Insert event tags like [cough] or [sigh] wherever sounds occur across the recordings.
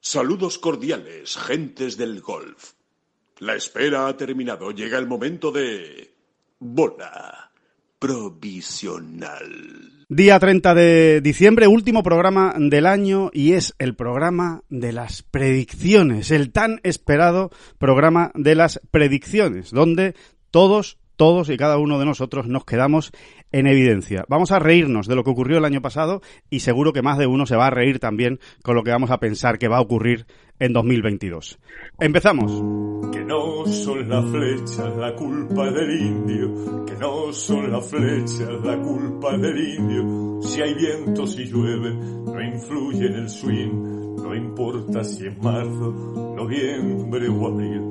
Saludos cordiales, gentes del golf. La espera ha terminado. Llega el momento de... Bola provisional. Día 30 de diciembre, último programa del año y es el programa de las predicciones, el tan esperado programa de las predicciones, donde todos todos y cada uno de nosotros nos quedamos en evidencia. Vamos a reírnos de lo que ocurrió el año pasado y seguro que más de uno se va a reír también con lo que vamos a pensar que va a ocurrir en 2022. Empezamos. Que no son las flechas la culpa del indio, que no son las flechas la culpa del indio. Si hay viento, si llueve, no influye en el swing, no importa si es marzo, noviembre o abril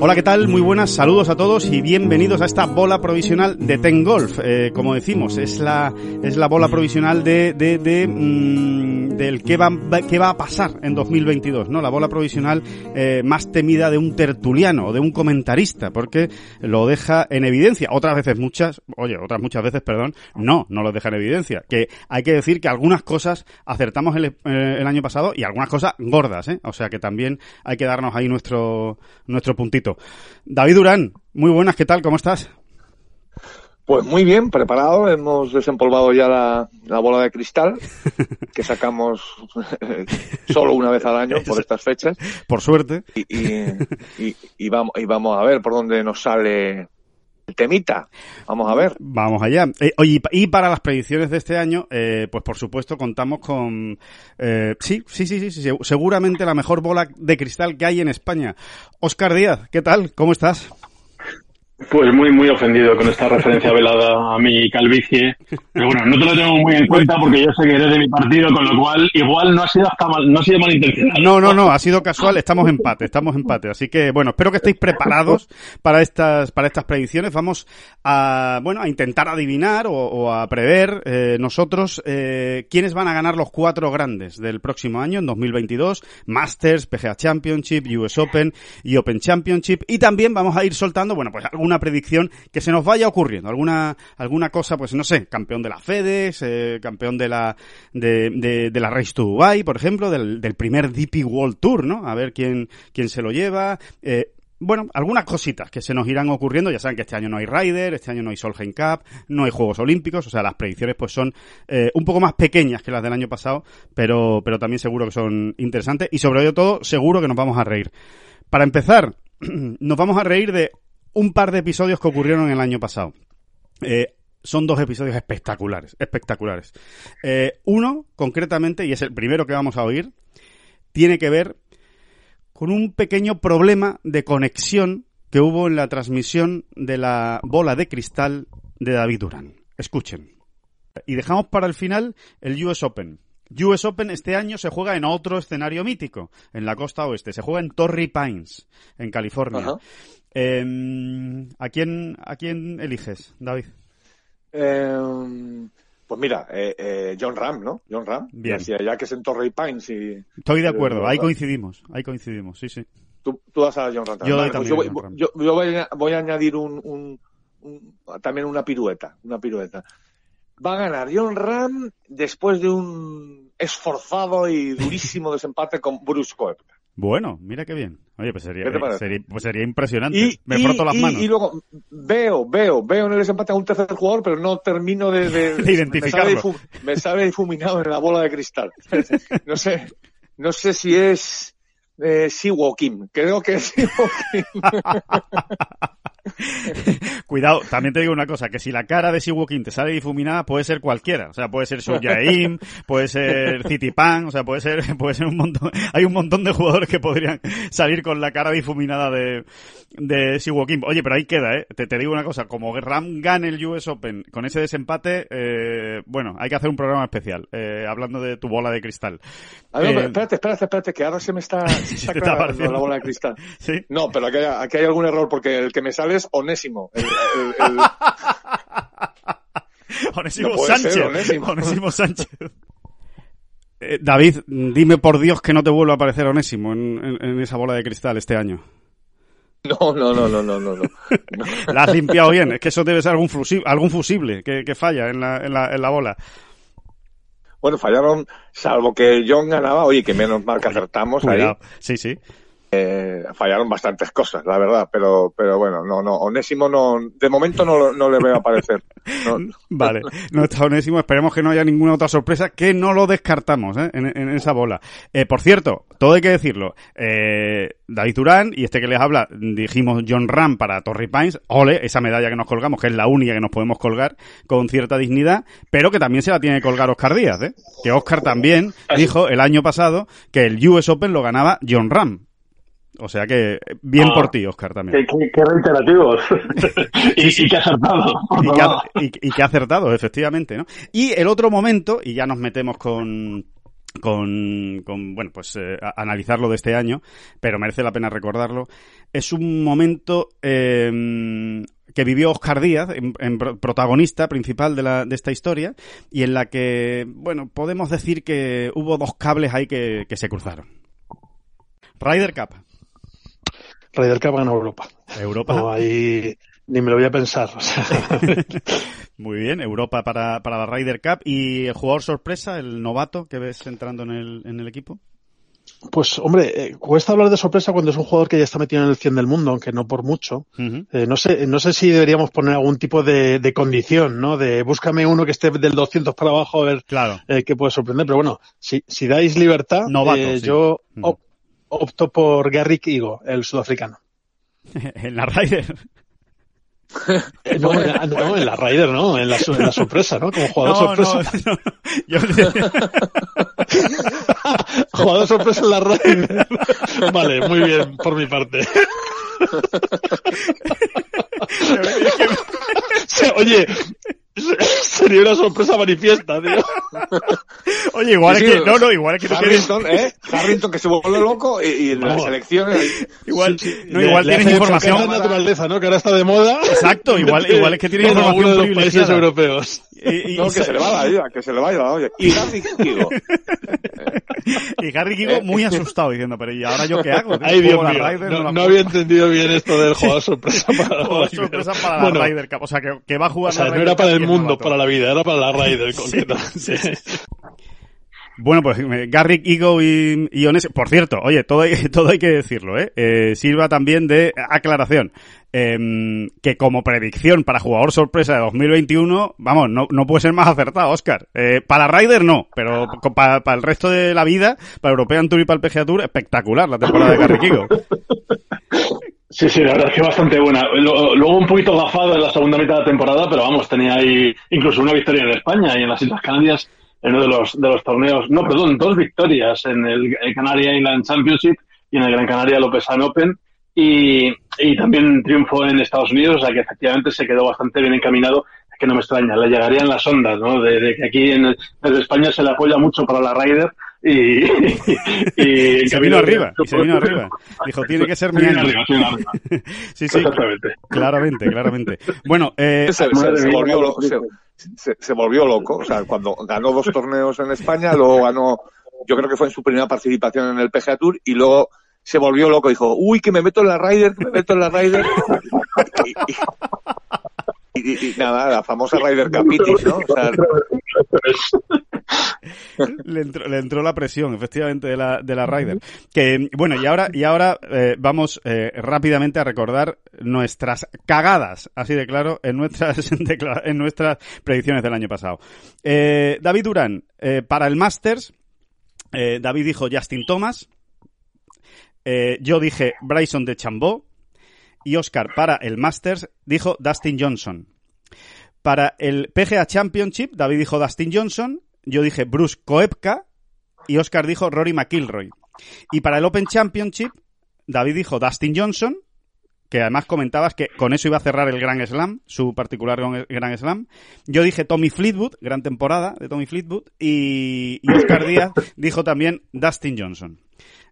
Hola, ¿qué tal? Muy buenas, saludos a todos y bienvenidos a esta bola provisional de Ten Golf. Eh, como decimos, es la, es la bola provisional de, de, de mm, del qué va, qué va a pasar en 2022, ¿no? La bola provisional eh, más temida de un tertuliano o de un comentarista, porque lo deja en evidencia. Otras veces muchas, oye, otras muchas veces, perdón, no, no lo deja en evidencia. Que hay que decir que algunas cosas acertamos el, eh, el año pasado y algunas cosas gordas, ¿eh? O sea que también hay que darnos ahí nuestro, nuestro puntito. David Durán, muy buenas, ¿qué tal? ¿Cómo estás? Pues muy bien, preparado. Hemos desempolvado ya la, la bola de cristal [laughs] que sacamos solo una vez al año por estas fechas. Por suerte. Y, y, y, y, vamos, y vamos a ver por dónde nos sale temita. Vamos a ver. Vamos allá. Eh, y para las predicciones de este año, eh, pues por supuesto contamos con... Eh, sí, sí, sí, sí, seguramente la mejor bola de cristal que hay en España. Oscar Díaz, ¿qué tal? ¿Cómo estás? Pues muy, muy ofendido con esta referencia velada a mi calvicie. Pero bueno, no te lo tengo muy en cuenta porque yo sé que eres de mi partido, con lo cual igual no ha sido hasta mal, no ha sido malintencionado. No, no, no, ha sido casual, estamos empate, estamos empate. Así que bueno, espero que estéis preparados para estas, para estas predicciones. Vamos a, bueno, a intentar adivinar o, o a prever eh, nosotros eh, quiénes van a ganar los cuatro grandes del próximo año, en 2022. Masters, PGA Championship, US Open y Open Championship. Y también vamos a ir soltando, bueno, pues alguna predicción que se nos vaya ocurriendo, alguna alguna cosa, pues no sé, campeón de la FEDEX, eh, campeón de la de, la Race to Dubai, por ejemplo, del, del primer DP World Tour, ¿no? A ver quién quién se lo lleva. Eh, bueno, algunas cositas que se nos irán ocurriendo. Ya saben que este año no hay Ryder, este año no hay Solheim Cup, no hay Juegos Olímpicos. O sea, las predicciones pues son eh, un poco más pequeñas que las del año pasado, pero, pero también seguro que son interesantes y sobre todo seguro que nos vamos a reír. Para empezar, [clears throat] nos vamos a reír de un par de episodios que ocurrieron el año pasado. Eh, son dos episodios espectaculares, espectaculares. Eh, uno, concretamente, y es el primero que vamos a oír, tiene que ver con un pequeño problema de conexión que hubo en la transmisión de la bola de cristal de David Durán. Escuchen. Y dejamos para el final el US Open. US Open este año se juega en otro escenario mítico, en la costa oeste. Se juega en Torrey Pines, en California. Eh, ¿a, quién, ¿A quién eliges, David? Eh, pues mira, eh, eh, John Ram, ¿no? John Ram. Bien. Decía, ya que es en Torrey Pines y... Estoy de acuerdo, ahí coincidimos, ahí coincidimos, sí, sí. Tú, tú vas a John Ram Yo, vale, también pues yo, John voy, Ram. yo, yo voy, a, voy, a, añadir un, un, un, también una pirueta, una pirueta. Va a ganar John Ram después de un esforzado y durísimo [laughs] desempate con Bruce Koepka. Bueno, mira qué bien. Oye, pues sería, sería, pues sería impresionante. Y, Me y- froto las manos. y luego veo, veo, veo en el desempate a un tercer jugador, pero no termino de, de- [laughs] De identificarlo. Me sale, difu- me sale difuminado en la bola de cristal. [laughs] No sé, no sé si es eh, Siwo Kim. Creo que es Siwo Kim. [laughs] Cuidado, también te digo una cosa, que si la cara de Siwokin te sale difuminada, puede ser cualquiera. O sea, puede ser Sojaim, [laughs] puede ser Citipan, o sea, puede ser, [laughs] puede ser un montón, hay un montón de jugadores que podrían salir con la cara difuminada de, de Siwokin. Oye, pero ahí queda, eh. Te, te, digo una cosa, como Ram gane el US Open con ese desempate, eh, bueno, hay que hacer un programa especial, eh, hablando de tu bola de cristal. A ver, eh, espérate, espérate, espérate, que ahora se me está, se está, está la bola de cristal. ¿Sí? No, pero aquí hay, aquí hay algún error, porque el que me sale es Onésimo. El, el, el... [laughs] Onésimo No Sánchez. ser, Onésimo. Onésimo [laughs] Sánchez. Eh, David, dime por Dios que no te vuelva a aparecer Onésimo en, en- en esa bola de cristal este año. No, no, no, no, no, no. no. [laughs] La has limpiado bien. Es que eso debe ser algún fusible, algún fusible que, que falla en la, en, la, en la bola. Bueno, fallaron, salvo que John ganaba, oye, que menos mal que acertamos ahí. Cuidado. Sí, sí. Eh, fallaron bastantes cosas, la verdad, pero, pero bueno, no, no, Onésimo no, de momento no, no le veo aparecer. [laughs] No, Vale, no está Onésimo. Esperemos que no haya ninguna otra sorpresa, que no lo descartamos ¿eh? en, en esa bola. Eh, por cierto, todo hay que decirlo. Eh, David Durán y este que les habla, dijimos John Ram para Torrey Pines. Ole, esa medalla que nos colgamos, que es la única que nos podemos colgar con cierta dignidad, pero que también se la tiene que colgar Oscar Díaz. ¿eh? Que Oscar también dijo el año pasado que el US Open lo ganaba John Ram. O sea que bien Ah. por ti, Oscar, también. Qué, qué- qué reiterativos. y, y qué acertado. y ha, ha acertado, efectivamente, ¿no? Y el otro momento, y ya nos metemos con con, con bueno, pues eh, analizarlo de este año, pero merece la pena recordarlo, es un momento eh, que vivió Oscar Díaz, en, en pro- protagonista principal de, la, de esta historia, y en la que, bueno, podemos decir que hubo dos cables ahí que, que se cruzaron. Ryder Cup, Ryder Cup gana Europa. Europa. No, ahí ni me lo voy a pensar. o sea, [laughs] Muy bien, Europa para, para la Ryder Cup. ¿Y el jugador sorpresa, el novato que ves entrando en el, en el equipo? pues, hombre, eh, cuesta hablar de sorpresa cuando es un jugador que ya está metido en el 100 del mundo, aunque no por mucho. Eh, no sé, no sé si deberíamos poner algún tipo de, de condición, ¿no? De búscame uno que esté del 200 para abajo a ver Claro. eh, qué puede sorprender. Pero bueno, si, si dais libertad, Novato, sí. yo opto por Garrick Higo, el sudafricano. [laughs] en la Ryder. [laughs] No, en la, [laughs] no, en la Ryder, no, en la, en la sorpresa, ¿no? Como jugador No, sorpresa. no, no. Yo- Jugador sorpresa en la Ryder. vale, muy bien, por mi parte. Oye, [laughs] sería una sorpresa manifiesta, tío. [laughs] Oye, igual Sí, es sí, que, no, no, igual es que no tienes, Harrington, ¿eh? Harrington que se vuelve loco y, y en las elecciones... igual, no, Le- igual le tienes información. la naturaleza, ¿no? Que ahora está de moda. Exacto, igual, igual es que tienes [laughs] información de los países privilegiada. europeos. Y, y- No, que se le va la vida, que se le vaya la olla. Y Gary Higo. [laughs] y Harry Kigo muy asustado diciendo, pero ¿y ahora yo qué hago? Ay, Dios mío. Ryder, No, no juego. había entendido bien esto del jugador [laughs] sorpresa para la Jugador sorpresa para Bueno, la Ryder Cup. O sea, que, que va a O jugar sea, la no Ryder era para el mundo, para la vida, era para la Ryder [laughs] Sí, sí, sí. Bueno, pues eh, Garrick, Igo y, y. Por cierto, oye, todo hay, [laughs] todo hay que decirlo, ¿eh? Eh, Sirva también de aclaración. Em, que como predicción para jugador sorpresa de 2021, vamos, no, no puede ser más acertado, Oscar. Eh, para Ryder no, pero para, para el resto de la vida, para European Tour y para el PGA Tour, espectacular la temporada de Garrick Igo. [laughs] Sí, sí, la verdad es que bastante buena. Luego un poquito gafado en la segunda mitad de la temporada, pero vamos, tenía ahí incluso una victoria en España y en las Islas Canarias en uno de los, de los torneos. No, perdón, dos victorias en el, el Canary Island Championship y en el Gran Canaria Lopesan Open. Y, y también triunfo en Estados Unidos, o sea que efectivamente se quedó bastante bien encaminado. Es que no me extraña, le llegarían las ondas, ¿no? De, de que aquí en, desde España se le apoya mucho para la Ryder y, [laughs] y, Y se vino arriba, y se vino arriba. Dijo, [laughs] tiene que ser mi. Sí, sí, [laughs] claramente, claramente. Bueno, eh, Se, se- se volvió. Se, volvió loco. O sea, cuando ganó dos torneos en España, luego ganó, yo creo que fue en su primera participación en el PGA Tour, y luego se volvió loco. Dijo, uy, que me meto en la Ryder, que me meto en la Ryder. Y- y nada, la famosa Ryder Capitis, ¿no? O sea, le entró, le entró la presión, efectivamente, de la, de la Ryder. Que, bueno, y ahora, y ahora eh, vamos eh, rápidamente a recordar nuestras cagadas, así de claro, en nuestras, [laughs] en nuestras predicciones del año pasado. Eh, David Durán, para el Masters, David dijo Justin Thomas, yo dije Bryson de Chambó, Y Oscar, para el Masters, dijo Dustin Johnson. Para el PGA Championship, David dijo Dustin Johnson, yo dije Bruce Koepka y Oscar dijo Rory McIlroy. Y para el Open Championship, David dijo Dustin Johnson, que además comentabas que con eso iba a cerrar el Grand Slam, su particular Grand Slam. Yo dije Tommy Fleetwood, gran temporada de Tommy Fleetwood, y, y Oscar Díaz dijo también Dustin Johnson.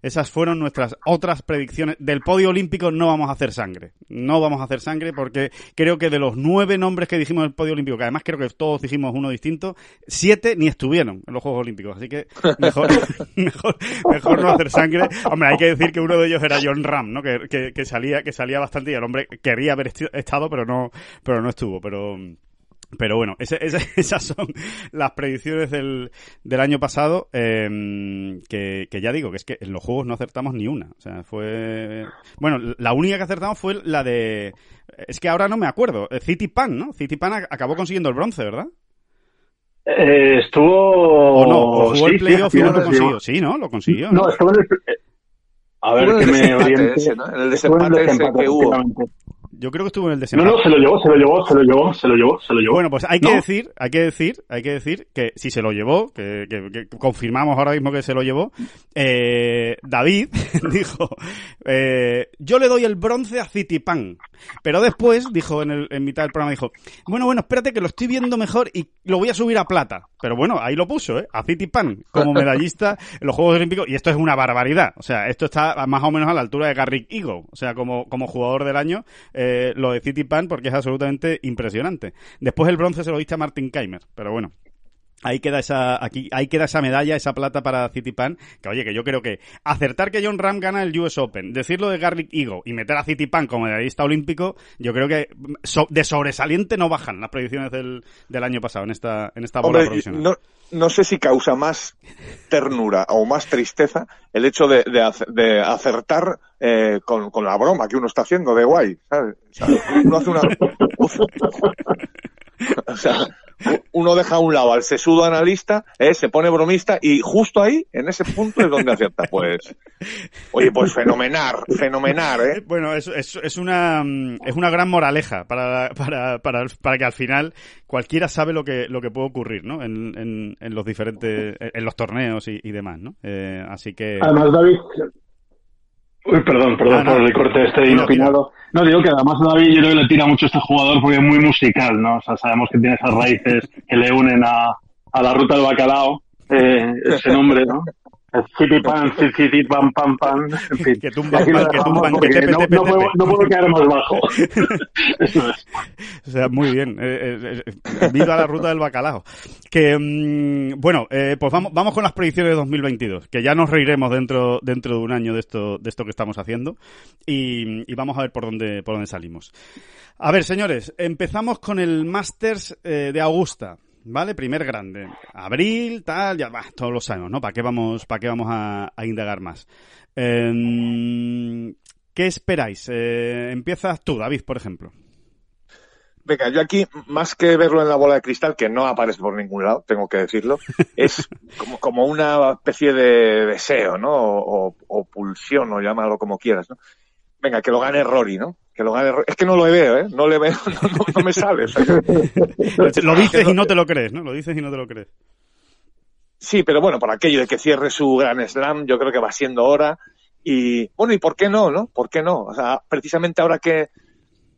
Esas fueron nuestras otras predicciones. Del podio olímpico no vamos a hacer sangre. No vamos a hacer sangre porque creo que de los nueve nombres que dijimos del podio olímpico, que además creo que todos dijimos uno distinto, siete ni estuvieron en los Juegos Olímpicos. Así que mejor, [laughs] mejor, mejor no hacer sangre. Hombre, hay que decir que uno de ellos era John Ram, ¿no? Que, que, que salía, que salía bastante y el hombre quería haber estado, pero no, pero no estuvo. Pero, pero bueno, ese, ese, [laughs] esas son las predicciones del, del año pasado, eh, que, que, ya digo, que es que en los juegos no acertamos ni una. O sea, fue... Bueno, la única que acertamos fue la de... Es que ahora no me acuerdo. City Pan, ¿no? City Pan acabó consiguiendo el bronce, ¿verdad? Eh, estuvo... O no, o jugó sí, el playoff sí, y no lo consiguió. Sí, ¿no? Lo consiguió. No, estuvo en el... A ver, que me oriente. Ese, ¿no? En el desempate, ese que hubo. Yo creo que estuvo en el desempate. No, no, se lo llevó, se lo llevó, se lo llevó, se lo llevó, se lo llevó. Bueno, pues hay que ¿No? decir, hay que decir, hay que decir que si se lo llevó, que, que, que confirmamos ahora mismo que se lo llevó, eh, David [laughs] dijo, eh, yo le doy el bronce a Citipan. Pero después dijo en, el, en mitad del programa, dijo, bueno, bueno, espérate que lo estoy viendo mejor y lo voy a subir a plata. Pero bueno, ahí lo puso, ¿eh? A Citipan como medallista en los Juegos Olímpicos y esto es una barbaridad. O sea, esto está más o menos a la altura de Garrick Eagle. O sea, como, como jugador del año, eh, lo de Citipan porque es absolutamente impresionante. Después el bronce se lo diste a Martin Keimer, pero bueno. Ahí queda esa, aquí, ahí queda esa medalla, esa plata para Citipan, que oye, que yo creo que acertar que John Ram gana el US Open, decirlo de Garlic Eagle y meter a Citipan como medallista olímpico, yo creo que so, de sobresaliente no bajan las predicciones del, del año pasado en esta, en esta bola Hombre, provisional. no, no sé si causa más ternura o más tristeza el hecho de, de, de acertar eh, con, con la broma que uno está haciendo de guay, ¿sabes? O sea, uno hace una... [laughs] [laughs] o sea, uno deja a un lado al sesudo analista, eh, se pone bromista y justo ahí, en ese punto, es donde acierta. Pues, oye, pues fenomenal, fenomenal, ¿eh? Bueno, es, es, es, una, mm, es una gran moraleja para, para, para, para que al final cualquiera sabe lo que, lo que puede ocurrir, ¿no? En, en, en los diferentes, en los torneos y, y demás, ¿no? Eh, así que... Además, David. Uy, perdón, perdón Ah, no. por el corte este inopinado. No, digo que además David yo creo que le tira mucho a este jugador porque es muy musical, ¿no? O sea, sabemos que tiene esas raíces que le unen a, a la ruta del bacalao, eh, ese [laughs] nombre, ¿no? City [laughs] Pan, City, Pam, en fin. Que tumban, lo que tumban, que tepe, no, tepe, no puedo, no puedo quedar más bajo. [laughs] [laughs] O sea, muy bien. Eh, eh, eh, viva la ruta del bacalao. Que, mm, bueno, eh, pues vamos, vamos con las predicciones de 2022, que ya nos reiremos dentro, dentro de un año de esto, de esto que estamos haciendo. Y, y vamos a ver por dónde, por dónde salimos. A ver, señores, empezamos con el Masters eh, de Augusta. ¿Vale? Primer grande. Abril, tal, ya va, todos lo sabemos, ¿no? ¿Para qué vamos, para qué vamos a, a indagar más? Eh, ¿Qué esperáis? Eh, empiezas tú, David, por ejemplo. Venga, yo aquí, más que verlo en la bola de cristal, que no aparece por ningún lado, tengo que decirlo, [laughs] es como, como una especie de deseo, ¿no? O, o- o pulsión, o llámalo como quieras, ¿no? Venga, que lo gane Rory, ¿no? Que lo gane Rory. Es que no lo veo, ¿eh? No le veo, [laughs] no, no- no me sale. Lo dices y no te lo crees, ¿no? Lo dices y no te lo crees. Sí, pero bueno, por aquello de que cierre su gran slam, yo creo que va siendo hora. Y bueno, ¿y por qué no, no? ¿Por qué no? O sea, precisamente ahora que,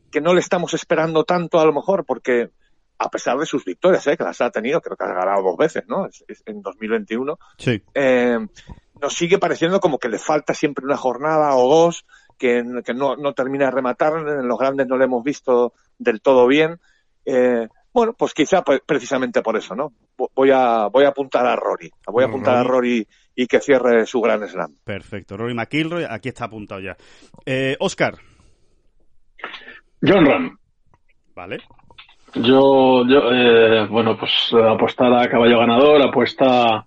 que no le estamos esperando tanto a lo mejor, porque a pesar de sus victorias, ¿eh? que las ha tenido, creo que ha ganado dos veces, ¿no? Es- es en 2021, Sí. eh, nos sigue pareciendo como que le falta siempre una jornada o dos, que, que no, no termina de rematar, en los grandes no le hemos visto del todo bien. Eh, bueno, pues quizá pues, precisamente por eso, ¿no? Vo- Voy a, voy a apuntar a Rory. Voy a apuntar a Rory y que cierre su gran slam. Perfecto. Rory McIlroy, aquí está apuntado ya. Eh, Oscar, John Ram. ¿vale? Yo, yo eh, bueno, pues apostar a caballo ganador, apuesta,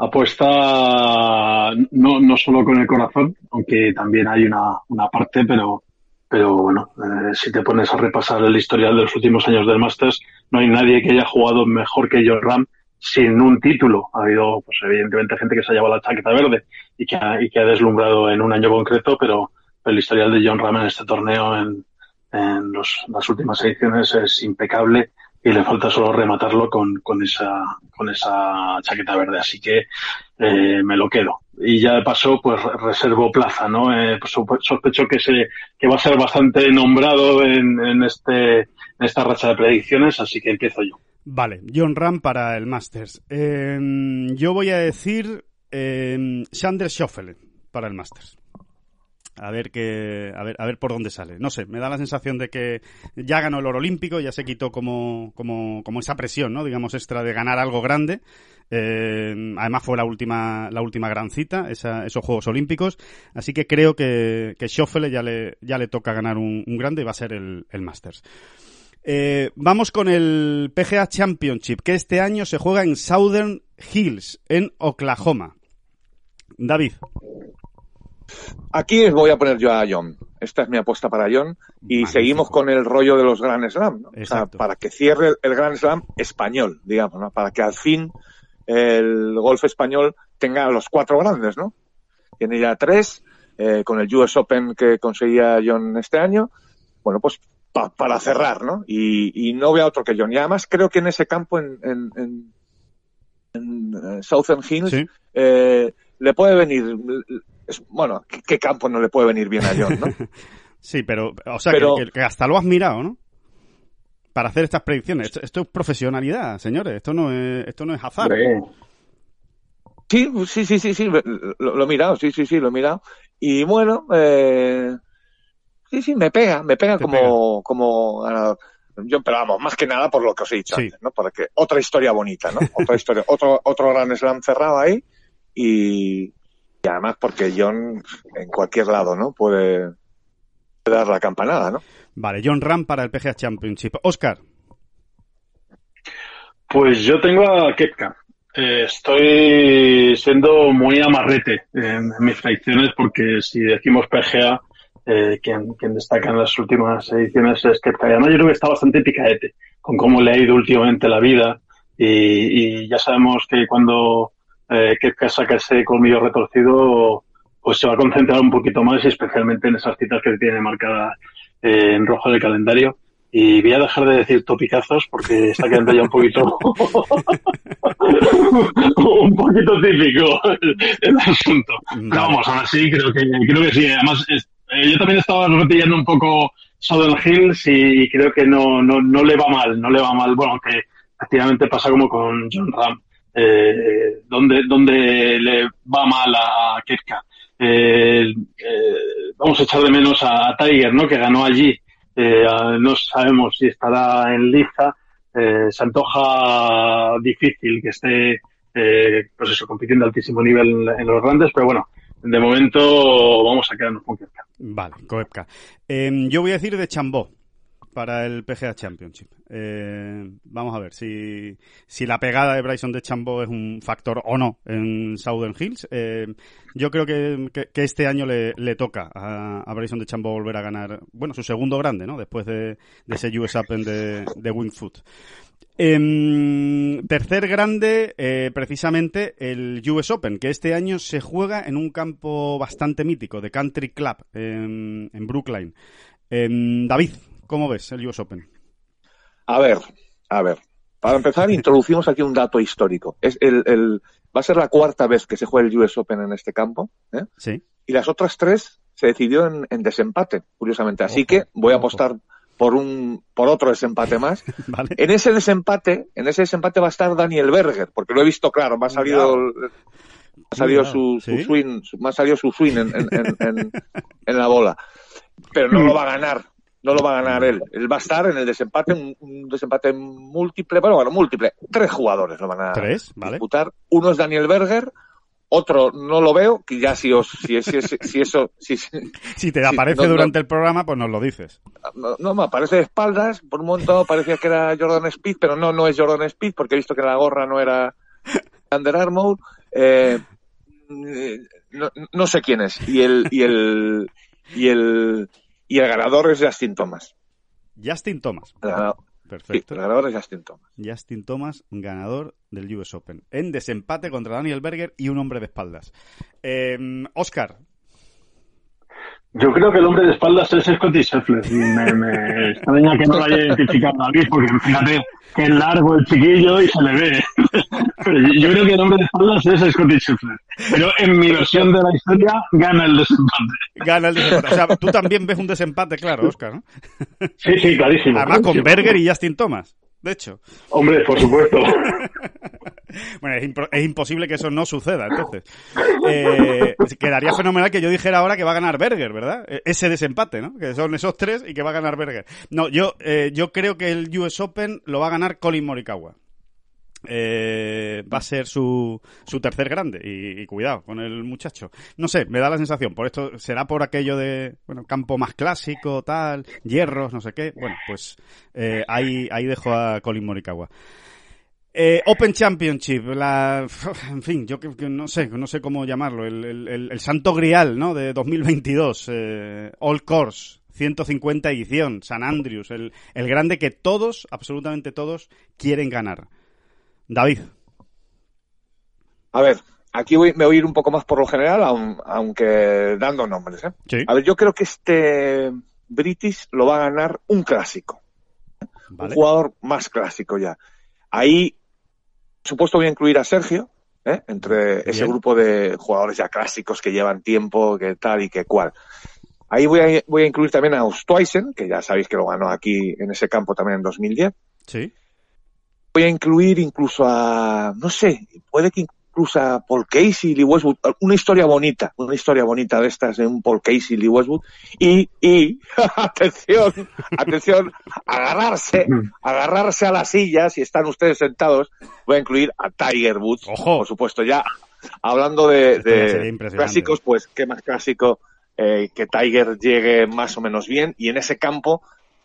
apuesta no, no solo con el corazón, aunque también hay una, una parte, pero, pero bueno, eh, si te pones a repasar el historial de los últimos años del Masters, no hay nadie que haya jugado mejor que John Ram sin un título. Ha habido, pues evidentemente, gente que se ha llevado la chaqueta verde y que ha, y que ha deslumbrado en un año concreto, pero, el historial de John Ram en este torneo en, en los, las últimas ediciones es impecable y le falta solo rematarlo con, con esa con esa chaqueta verde. Así que eh, me lo quedo. Y ya de paso pues reservo plaza no eh, pues, sospecho que se que va a ser bastante nombrado en, en este en esta racha de predicciones así que empiezo yo. Vale John Ram para el Masters. Eh, yo voy a decir eh, Sander Schoffel para el Masters a ver qué, a ver, a ver por dónde sale. No sé, me da la sensación de que ya ganó el oro olímpico, ya se quitó como, como, como esa presión, ¿no? Digamos, extra de ganar algo grande. Eh, además fue la última, la última gran cita, esa, esos Juegos Olímpicos. Así que creo que, que Schoffele ya le, ya le toca ganar un, un grande y va a ser el, el Masters. Eh, vamos con el PGA Championship, que este año se juega en Southern Hills, en Oklahoma. David. Aquí voy a poner yo a John. Esta es mi apuesta para John. Y Magnífico. seguimos con el rollo de los Grand Slam. ¿no? O sea, Exacto. para que cierre el Grand Slam español, digamos, ¿no? Para que al fin el golf español tenga los cuatro grandes, ¿no? Tiene ya tres, eh, con el US Open que conseguía John este año. Bueno, pues pa- para cerrar, ¿no? Y, y no veo a otro que John. Y además creo que en ese campo, en, en, en, en, eh, Southern Hills, Sí. eh, le puede venir, es- bueno, ¿qué, qué campo no le puede venir bien a John, no? [laughs] Sí, pero, o sea, Pero- que, que hasta lo has mirado, ¿no? Para hacer estas predicciones. Esto, esto es profesionalidad, señores. Esto no es, esto no es azar. Sí, sí, sí, sí, sí, lo, lo he mirado, sí, sí, sí, lo he mirado. Y bueno, eh, sí, sí, me pega, me pega como, como ganador. Yo, pero vamos, más que nada por lo que os he dicho Sí. antes, ¿no? Para que otra historia bonita, ¿no? Otra historia, otro, otro gran slam cerrado ahí y, y además porque John en cualquier lado, ¿no? Puede, dar la campanada, ¿no? Vale, John Ram para el PGA Championship. Oscar. Pues yo tengo a Kepka. Eh, estoy siendo muy amarrete en, en mis predicciones porque si decimos PGA, eh, quien, quien destaca en las últimas ediciones es Kepka. Y además yo creo que está bastante picaete con cómo le ha ido últimamente la vida y, y ya sabemos que cuando eh, Kepka saca ese colmillo retorcido pues se va a concentrar un poquito más y especialmente en esas citas que tiene marcadas eh, en rojo del calendario. Y voy a dejar de decir topicazos porque está quedando ya un poquito [laughs] un poquito típico el, el asunto. Pero vamos, ahora sí, creo que creo que sí. Además, es- eh, yo también estaba repitiendo un poco Southern Hills y creo que no, no, no le va mal, no le va mal. Bueno, que activamente pasa como con John Ram, eh, donde, donde le va mal a Kefka. Eh, eh, vamos a echar de menos a, Tiger, ¿no? Que ganó allí. Eh, no sabemos si estará en. Eh, se antoja difícil que esté, eh, pues eso, compitiendo a altísimo nivel en, en los grandes, pero bueno, de momento vamos a quedarnos con Kefka. Vale, Koepka. Eh, yo voy a decir de Chambó para el PGA Championship. Eh, vamos a ver si, si la pegada de Bryson de Chambó es un factor o no en Southern Hills. Eh, yo creo que, este año le, toca a, Bryson de Chambó volver a ganar, bueno, su segundo grande, ¿no? Después de, de ese US Open de, de Winged Foot. Em, tercer grande, eh, precisamente el US Open, que este año se juega en un campo bastante mítico, de Country Club, en, en Brookline. Em, David, ¿cómo ves el US Open? A ver, a ver. Para empezar, [laughs] introducimos aquí un dato histórico. Es el, el- va a ser la cuarta vez que se juega el US Open en este campo. ¿eh? Sí, Y las otras tres se decidió en, en desempate, curiosamente. Así Ojo, que voy a ojo. apostar por un por otro desempate [laughs] más. vale. En ese desempate, en ese desempate va a estar Daniel Berger, porque lo he visto claro, me ha salido, ha salido su, swing, su- me ha salido su swing en, en, en- en- en la bola. Pero no [clears throat] lo va a ganar, no lo va a ganar él. Él va a estar en el desempate, un, un desempate múltiple, pero bueno, múltiple. Tres jugadores lo van a Tres, ¿vale? disputar. Uno es Daniel Berger, otro no lo veo, que ya si os, si, si, si, si eso, si, [laughs] si- te aparece no, no. durante el programa, pues nos lo dices. no, no, me aparece de espaldas, por un momento parecía que era Jordan Speed, pero no, no es Jordan Speed, porque he visto que la gorra no era Under Armour. Eh, no, no sé quién es. Y el, y el, y el, y el ganador es Justin Thomas. Justin Thomas. El ganador, sí, Perfecto. el ganador es Justin Thomas. Justin Thomas, ganador del US Open. En desempate contra Daniel Berger y un hombre de espaldas. Eh, Oscar, Yo creo que el hombre de espaldas es Scotty Scheffler. Y me, me extraña que no lo haya identificado David, porque fíjate que es largo el chiquillo y se le ve. Pero yo creo que el hombre de espaldas es Scotty Scheffler. Pero en mi versión de la historia gana el desempate. Gana el desempate. O sea, tú también ves un desempate, claro, Oscar, ¿no? Sí, sí, clarísimo. Además con. Berger y Justin Thomas, de hecho. Hombre, por supuesto. [laughs] Bueno, es, es imposible que eso no suceda, entonces. Eh, quedaría fenomenal que yo dijera ahora que va a ganar Berger, ¿verdad? Eh, Ese desempate, ¿no? Que son esos tres y que va a ganar Berger. No, yo, eh, yo creo que el US Open lo va a ganar Colin Morikawa. Eh, va a ser su, su tercer grande y, y cuidado con el muchacho. No sé, me da la sensación, por esto será por aquello de, bueno, campo más clásico, tal, hierros, no sé qué. Bueno, pues eh, ahí, ahí dejo a Colin Morikawa. Eh, Open Championship, la, [sighs] en fin, yo que, que no sé, no sé cómo llamarlo, el, el- el- el santo grial, ¿no? De 2022, eh, All Course, 150 edición, San Andrews, el, el grande que todos, absolutamente todos, quieren ganar. David. A ver, aquí voy, me voy a ir un poco más por lo general, aun- aunque dando nombres. ¿eh? Sí. A ver, yo creo que este British lo va a ganar un clásico, Vale. un jugador más clásico ya. Ahí, supuesto, voy a incluir a Sergio, ¿eh? entre ese Bien. grupo de jugadores ya clásicos que llevan tiempo, que tal y que cual. Ahí voy a, voy a incluir también a Ostweisen, que ya sabéis que lo ganó aquí en ese campo también en 2010 Sí. voy a incluir incluso a, no sé, puede que incluso a Paul Casey, Lee Westwood, una historia bonita, una historia bonita de estas de un Paul Casey, Lee Westwood, y, y, [laughs] atención, atención, agarrarse, agarrarse a las sillas, si están ustedes sentados, voy a incluir a Tiger Woods, Ojo. por supuesto, ya hablando de, clásicos, pues qué más clásico eh, que Tiger llegue más o menos bien y en ese campo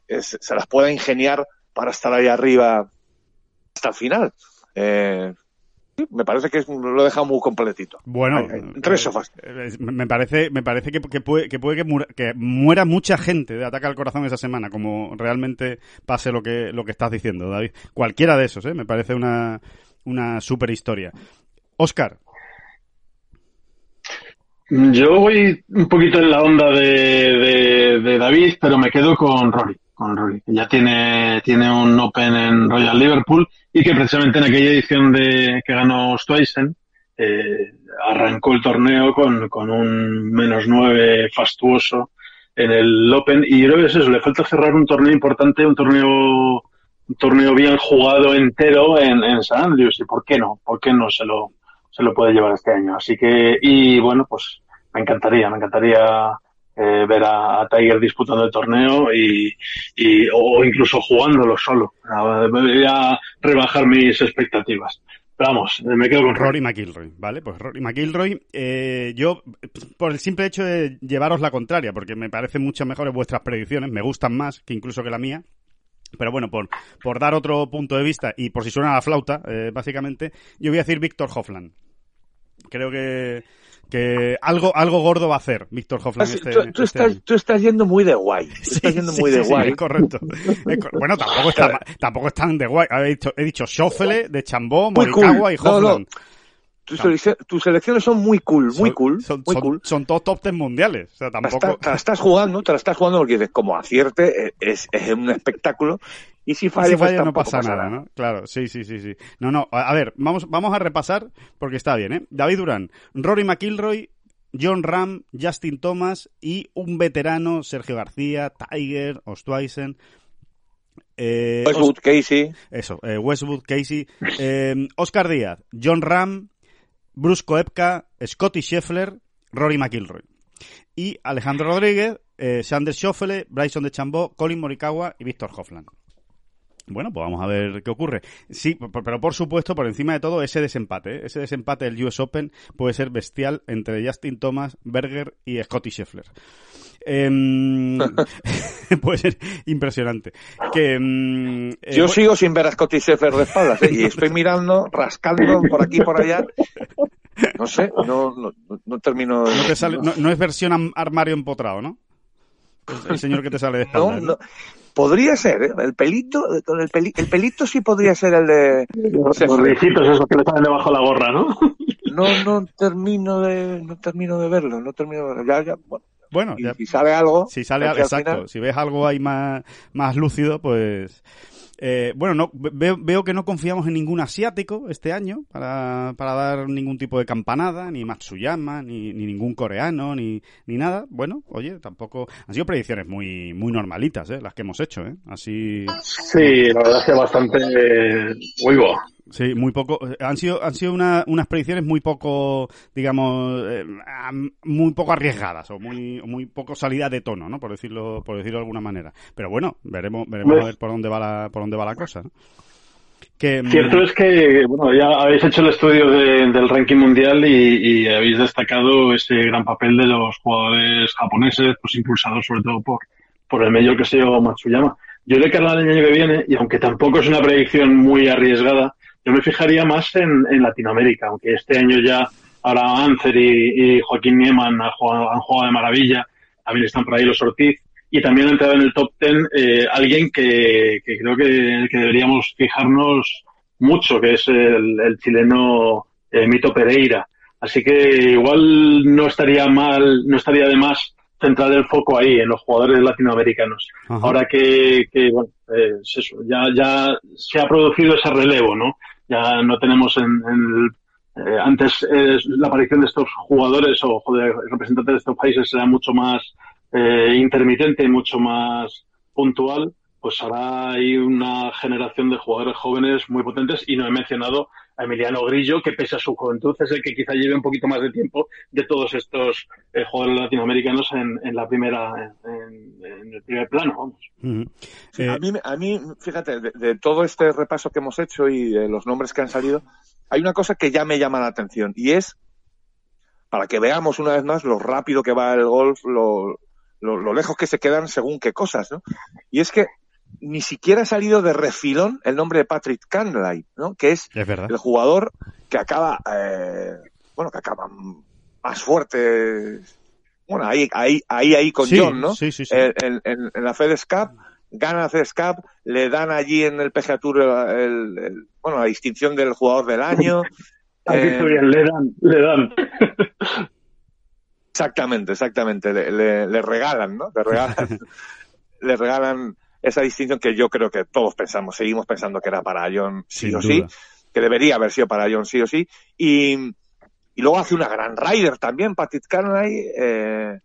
eh, se las pueda ingeniar para estar ahí arriba hasta el final. Eh, me parece que lo he dejado muy completito. Bueno, Hay- hay tres sofás. eh, eh, me parece, me parece que, que puede, que, puede que, muera, que muera mucha gente de ataque al corazón esa semana, como realmente pase lo que, lo que estás diciendo, David. Cualquiera de esos, ¿eh? Me parece una, una super historia. Oscar, Yo voy un poquito en la onda de, de, de David, pero me quedo con Rory. Con Rory, ya tiene, tiene un Open en Royal Liverpool y que precisamente en aquella edición de que ganó Stuysen eh, arrancó el torneo con, con un menos nueve fastuoso en el Open. Y yo creo que es eso, le falta cerrar un torneo importante, un torneo un torneo bien jugado entero en, en San Andrews. Y por qué no, por qué no se lo, se lo puede llevar este año. Así que, y bueno, pues me encantaría, me encantaría eh, ver a, Tiger disputando el torneo y, y o incluso jugándolo solo. Ah, Voy a rebajar mis expectativas. Vamos, me quedo con Rory. McIlroy, ¿vale? Pues Rory McIlroy, eh, yo, por el simple hecho de llevaros la contraria, porque me parecen mucho mejores vuestras predicciones, me gustan más que incluso que la mía, pero bueno, por, por dar otro punto de vista y por si suena la flauta, eh, básicamente, yo voy a decir Víctor Hofland. Creo que, que algo, algo gordo va a hacer Víctor Hofland este, tú, tú este estás, año. tú estás yendo muy de guay. Tú Sí, estás yendo sí, muy de sí, guay. es correcto. Es cor- bueno, tampoco está, tampoco están de guay. He dicho, he dicho Schoffele, de Chambó, Morikawa cool. y No, no. Hofland. Tus, seleccio- tus selecciones son muy cool, muy Son- cool, Son, muy son- cool. son todos top ten mundiales. O sea, Te la, tampoco. está- te la estás jugando, te la estás jugando porque dices, como acierte, eh, es, es un espectáculo. Y si Y falla, si pues falla no pasa nada, ¿no? Claro, sí, sí, sí, sí. No, no, a ver, vamos, vamos a repasar porque está bien, ¿eh? David Durán, Rory McIlroy, John Ram, Justin Thomas y un veterano, Sergio García, Tiger, Ostweisen. Eh, Westwood, Casey. Eso, eh, Westwood, Casey, eh, Oscar Díaz, John Ram, Bruce Koepka, Scotty Scheffler, Rory McIlroy. Y Alejandro Rodríguez, eh, Sanders Schoffele, Bryson de Chambó, Colin Morikawa y Víctor Hofland. Bueno, pues vamos a ver qué ocurre. Sí, pero por supuesto, por encima de todo, ese desempate. ¿eh? Ese desempate del US Open puede ser bestial entre Justin Thomas, Berger y Scotty Scheffler. Em, [laughs] [laughs] puede ser impresionante. Que, em, eh, Yo sigo sin ver a Scotty Scheffler de espaldas, ¿eh? y estoy mirando, rascando por aquí y por allá. No sé, no, no, no termino. No, te sale- no- no es versión armario empotrado, ¿no? El señor que te sale de No, espaldas. no. Podría ser, ¿eh? El pelito, con el, peli- el pelito sí podría ser el de Los ricitos esos que le salen debajo de la gorra, ¿no? No, no termino de, no termino de verlo, no termino de verlo. Ya, ya, bueno, Bueno, y ya- si sale algo, si sale algo, exacto, final- si ves algo ahí más, más lúcido, pues... eh, bueno, no, veo, veo que no confiamos en ningún asiático este año para, para dar ningún tipo de campanada, ni Matsuyama, ni, ni ningún coreano, ni, ni nada. Bueno, oye, tampoco... Han sido predicciones muy, muy normalitas, ¿eh? Las que hemos hecho, ¿eh? Así... Sí, la verdad es que bastante. eh, Uy. Sí, muy poco. eh, Han sido, han sido una- unas predicciones muy poco, digamos, eh, muy poco arriesgadas o muy, muy poco salida de tono, ¿no? Por decirlo, por decirlo de alguna manera. Pero bueno, veremos, veremos a Pues- ver por dónde va la, por dónde va la cosa. ¿no? Que, mm, Cierto es que, bueno, ya habéis hecho el estudio de- del ranking mundial y, y habéis destacado ese gran papel de los jugadores japoneses, pues impulsados sobre todo por, por el medio que se llama Matsuyama. Yo de cara al año que viene, y aunque tampoco es una predicción muy arriesgada, yo me fijaría más en, en Latinoamérica, aunque este año ya ahora Ancer y, y Joaquín Nieman han jugado, han jugado de maravilla, también están por ahí los Ortiz, y también ha entrado en el top ten eh, alguien que, que creo que, que deberíamos fijarnos mucho, que es el, el chileno eh, Mito Pereira. Así que igual no estaría mal, no estaría de más centrar el foco ahí, en los jugadores latinoamericanos. Ajá. Ahora que, que bueno, eh, ya, ya se ha producido ese relevo, ¿no? Ya no tenemos en, en eh, antes eh, la aparición de estos jugadores o de representantes de estos países era mucho más eh, intermitente mucho más puntual, pues ahora hay una generación de jugadores jóvenes muy potentes y no he mencionado a Emiliano Grillo, que pese a su juventud es el que quizá lleve un poquito más de tiempo de todos estos eh, jugadores latinoamericanos en, en la primera, en, en el primer plano, vamos. Sí, Eh, a, mí, a mí, fíjate, de, de todo este repaso que hemos hecho y de los nombres que han salido, hay una cosa que ya me llama la atención y es para que veamos una vez más lo rápido que va el golf, lo, lo, lo lejos que se quedan según qué cosas, ¿no? Y es que ni siquiera ha salido de refilón el nombre de Patrick Cantlay, ¿no? Que es es verdad. el jugador que acaba, eh, bueno, que acaba más fuerte, bueno, ahí, ahí, ahí, ahí con Sí, John, ¿no? sí, sí, sí. En, en- en- la FedEx Cup, gana la FedEx Cup, le dan allí en el PGA Tour el, el- el- bueno, la distinción del jugador del año. [laughs] Eh, bien, le dan, le dan. Exactamente, exactamente. Le, le- le regalan, ¿no? Le regalan, [laughs] le regalan esa distinción que yo creo que todos pensamos, seguimos pensando que era para John sí Sin o sí, que debería haber sido para John sí o sí. Y, y luego hace una gran rider también, Patrick Canlay, eh,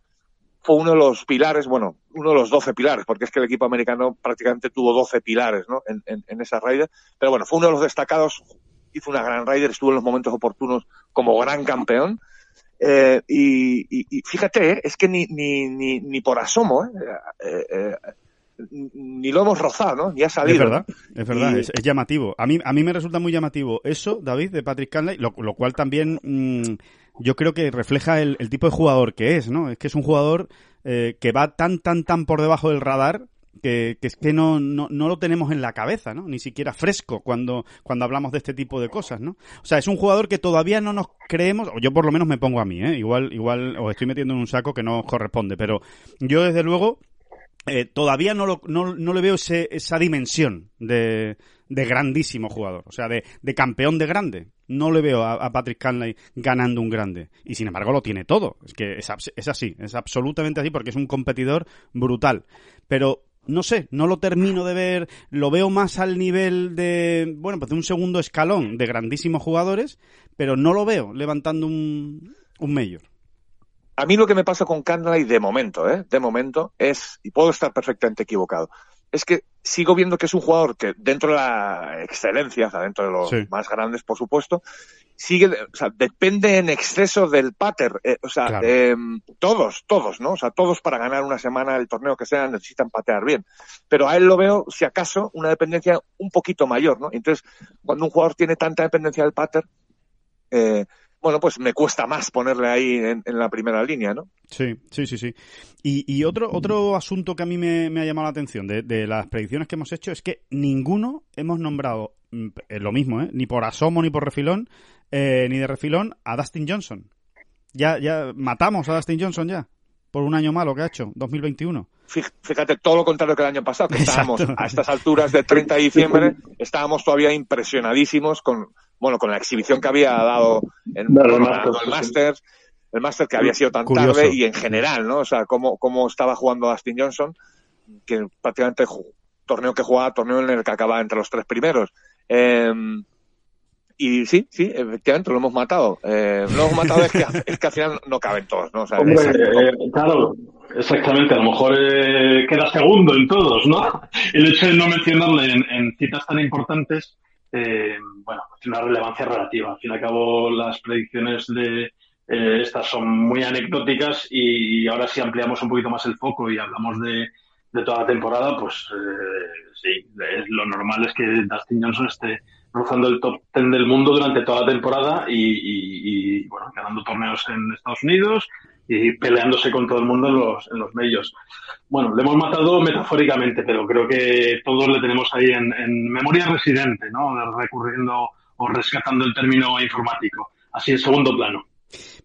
fue uno de los pilares, bueno, uno de los 12 pilares, porque es que el equipo americano prácticamente tuvo 12 pilares, ¿no? En, en, en esa rider. Pero bueno, fue uno de los destacados, hizo una gran rider, estuvo en los momentos oportunos como gran campeón. Eh, y, y- y fíjate, eh, es que ni, ni, ni, ni por asomo, eh, ni lo hemos rozado, ¿no? Ni ha salido. Es verdad, es verdad, Y- es, es llamativo. A mí, a mí me resulta muy llamativo eso, David, de Patrick Canlay, lo, lo cual también mm, yo creo que refleja el, el tipo de jugador que es, ¿no? Es que es un jugador eh, que va tan, tan, tan por debajo del radar que, que es que no, no, no lo tenemos en la cabeza, ¿no? Ni siquiera fresco cuando, cuando hablamos de este tipo de cosas, ¿no? O sea, es un jugador que todavía no nos creemos, o yo por lo menos me pongo a mí, ¿eh? Igual, igual os estoy metiendo en un saco que no os corresponde, pero yo desde luego eh, todavía no, lo, no, no le veo ese, esa dimensión de, de grandísimo jugador, o sea, de, de campeón de grande. No le veo a, a Patrick Canlay ganando un grande. Y sin embargo lo tiene todo. Es que es, es así, es absolutamente así porque es un competidor brutal. Pero no sé, no lo termino de ver, lo veo más al nivel de, bueno, pues de un segundo escalón de grandísimos jugadores, pero no lo veo levantando un, un mayor. A mí lo que me pasa con Canlay de momento, ¿eh? De momento es, y puedo estar perfectamente equivocado, es que sigo viendo que es un jugador que dentro de la excelencia, o sea, dentro de los Sí. más grandes, por supuesto, sigue, o sea, depende en exceso del pater, eh, o sea, Claro. eh, todos, todos, ¿no? O sea, todos para ganar una semana el torneo que sea necesitan patear bien. Pero a él lo veo, si acaso, una dependencia un poquito mayor, ¿no? Entonces, cuando un jugador tiene tanta dependencia del pater, eh, bueno, pues me cuesta más ponerle ahí en, en la primera línea, ¿no? Sí, sí, sí, sí. Y, y otro, otro asunto que a mí me, ha llamado la atención de, de las predicciones que hemos hecho es que ninguno hemos nombrado mm, eh, lo mismo, ¿eh? Ni por asomo ni por refilón, eh, ni de refilón a Dustin Johnson. Ya, ya matamos a Dustin Johnson ya. Por un año malo que ha hecho, 2021. Fij- Fíjate, todo lo contrario que el año pasado, que estábamos Exacto. a estas alturas del 30 de diciembre, [laughs] estábamos todavía impresionadísimos con, bueno, con la exhibición que había dado el ganando Masters, el máster que había sido tan Curioso. tarde y en general, ¿no? O sea, cómo, cómo estaba jugando Dustin Johnson, que prácticamente torneo que jugaba, torneo en el que acababa entre los tres primeros. Eh, y sí, sí, efectivamente lo hemos matado. Eh, lo hemos matado es que, [laughs] es que al final no caben todos, ¿no? O sea, Hombre, eh, claro, exactamente. A lo mejor eh, queda segundo en todos, ¿no? El hecho de no mencionarle en, en citas tan importantes, eh, bueno, pues tiene una relevancia relativa. Al fin y al cabo, las predicciones de eh, estas son muy anecdóticas y ahora si ampliamos un poquito más el foco y hablamos de, de toda la temporada, pues eh, sí, lo normal es que Dustin Johnson esté rozando el top 10 del mundo durante toda la temporada y, bueno, ganando torneos en Estados Unidos y peleándose con todo el mundo en los, en los medios. Bueno, le hemos matado metafóricamente, pero creo que todos le tenemos ahí en, memoria residente, ¿no? Recurriendo o rescatando el término informático, así en segundo plano.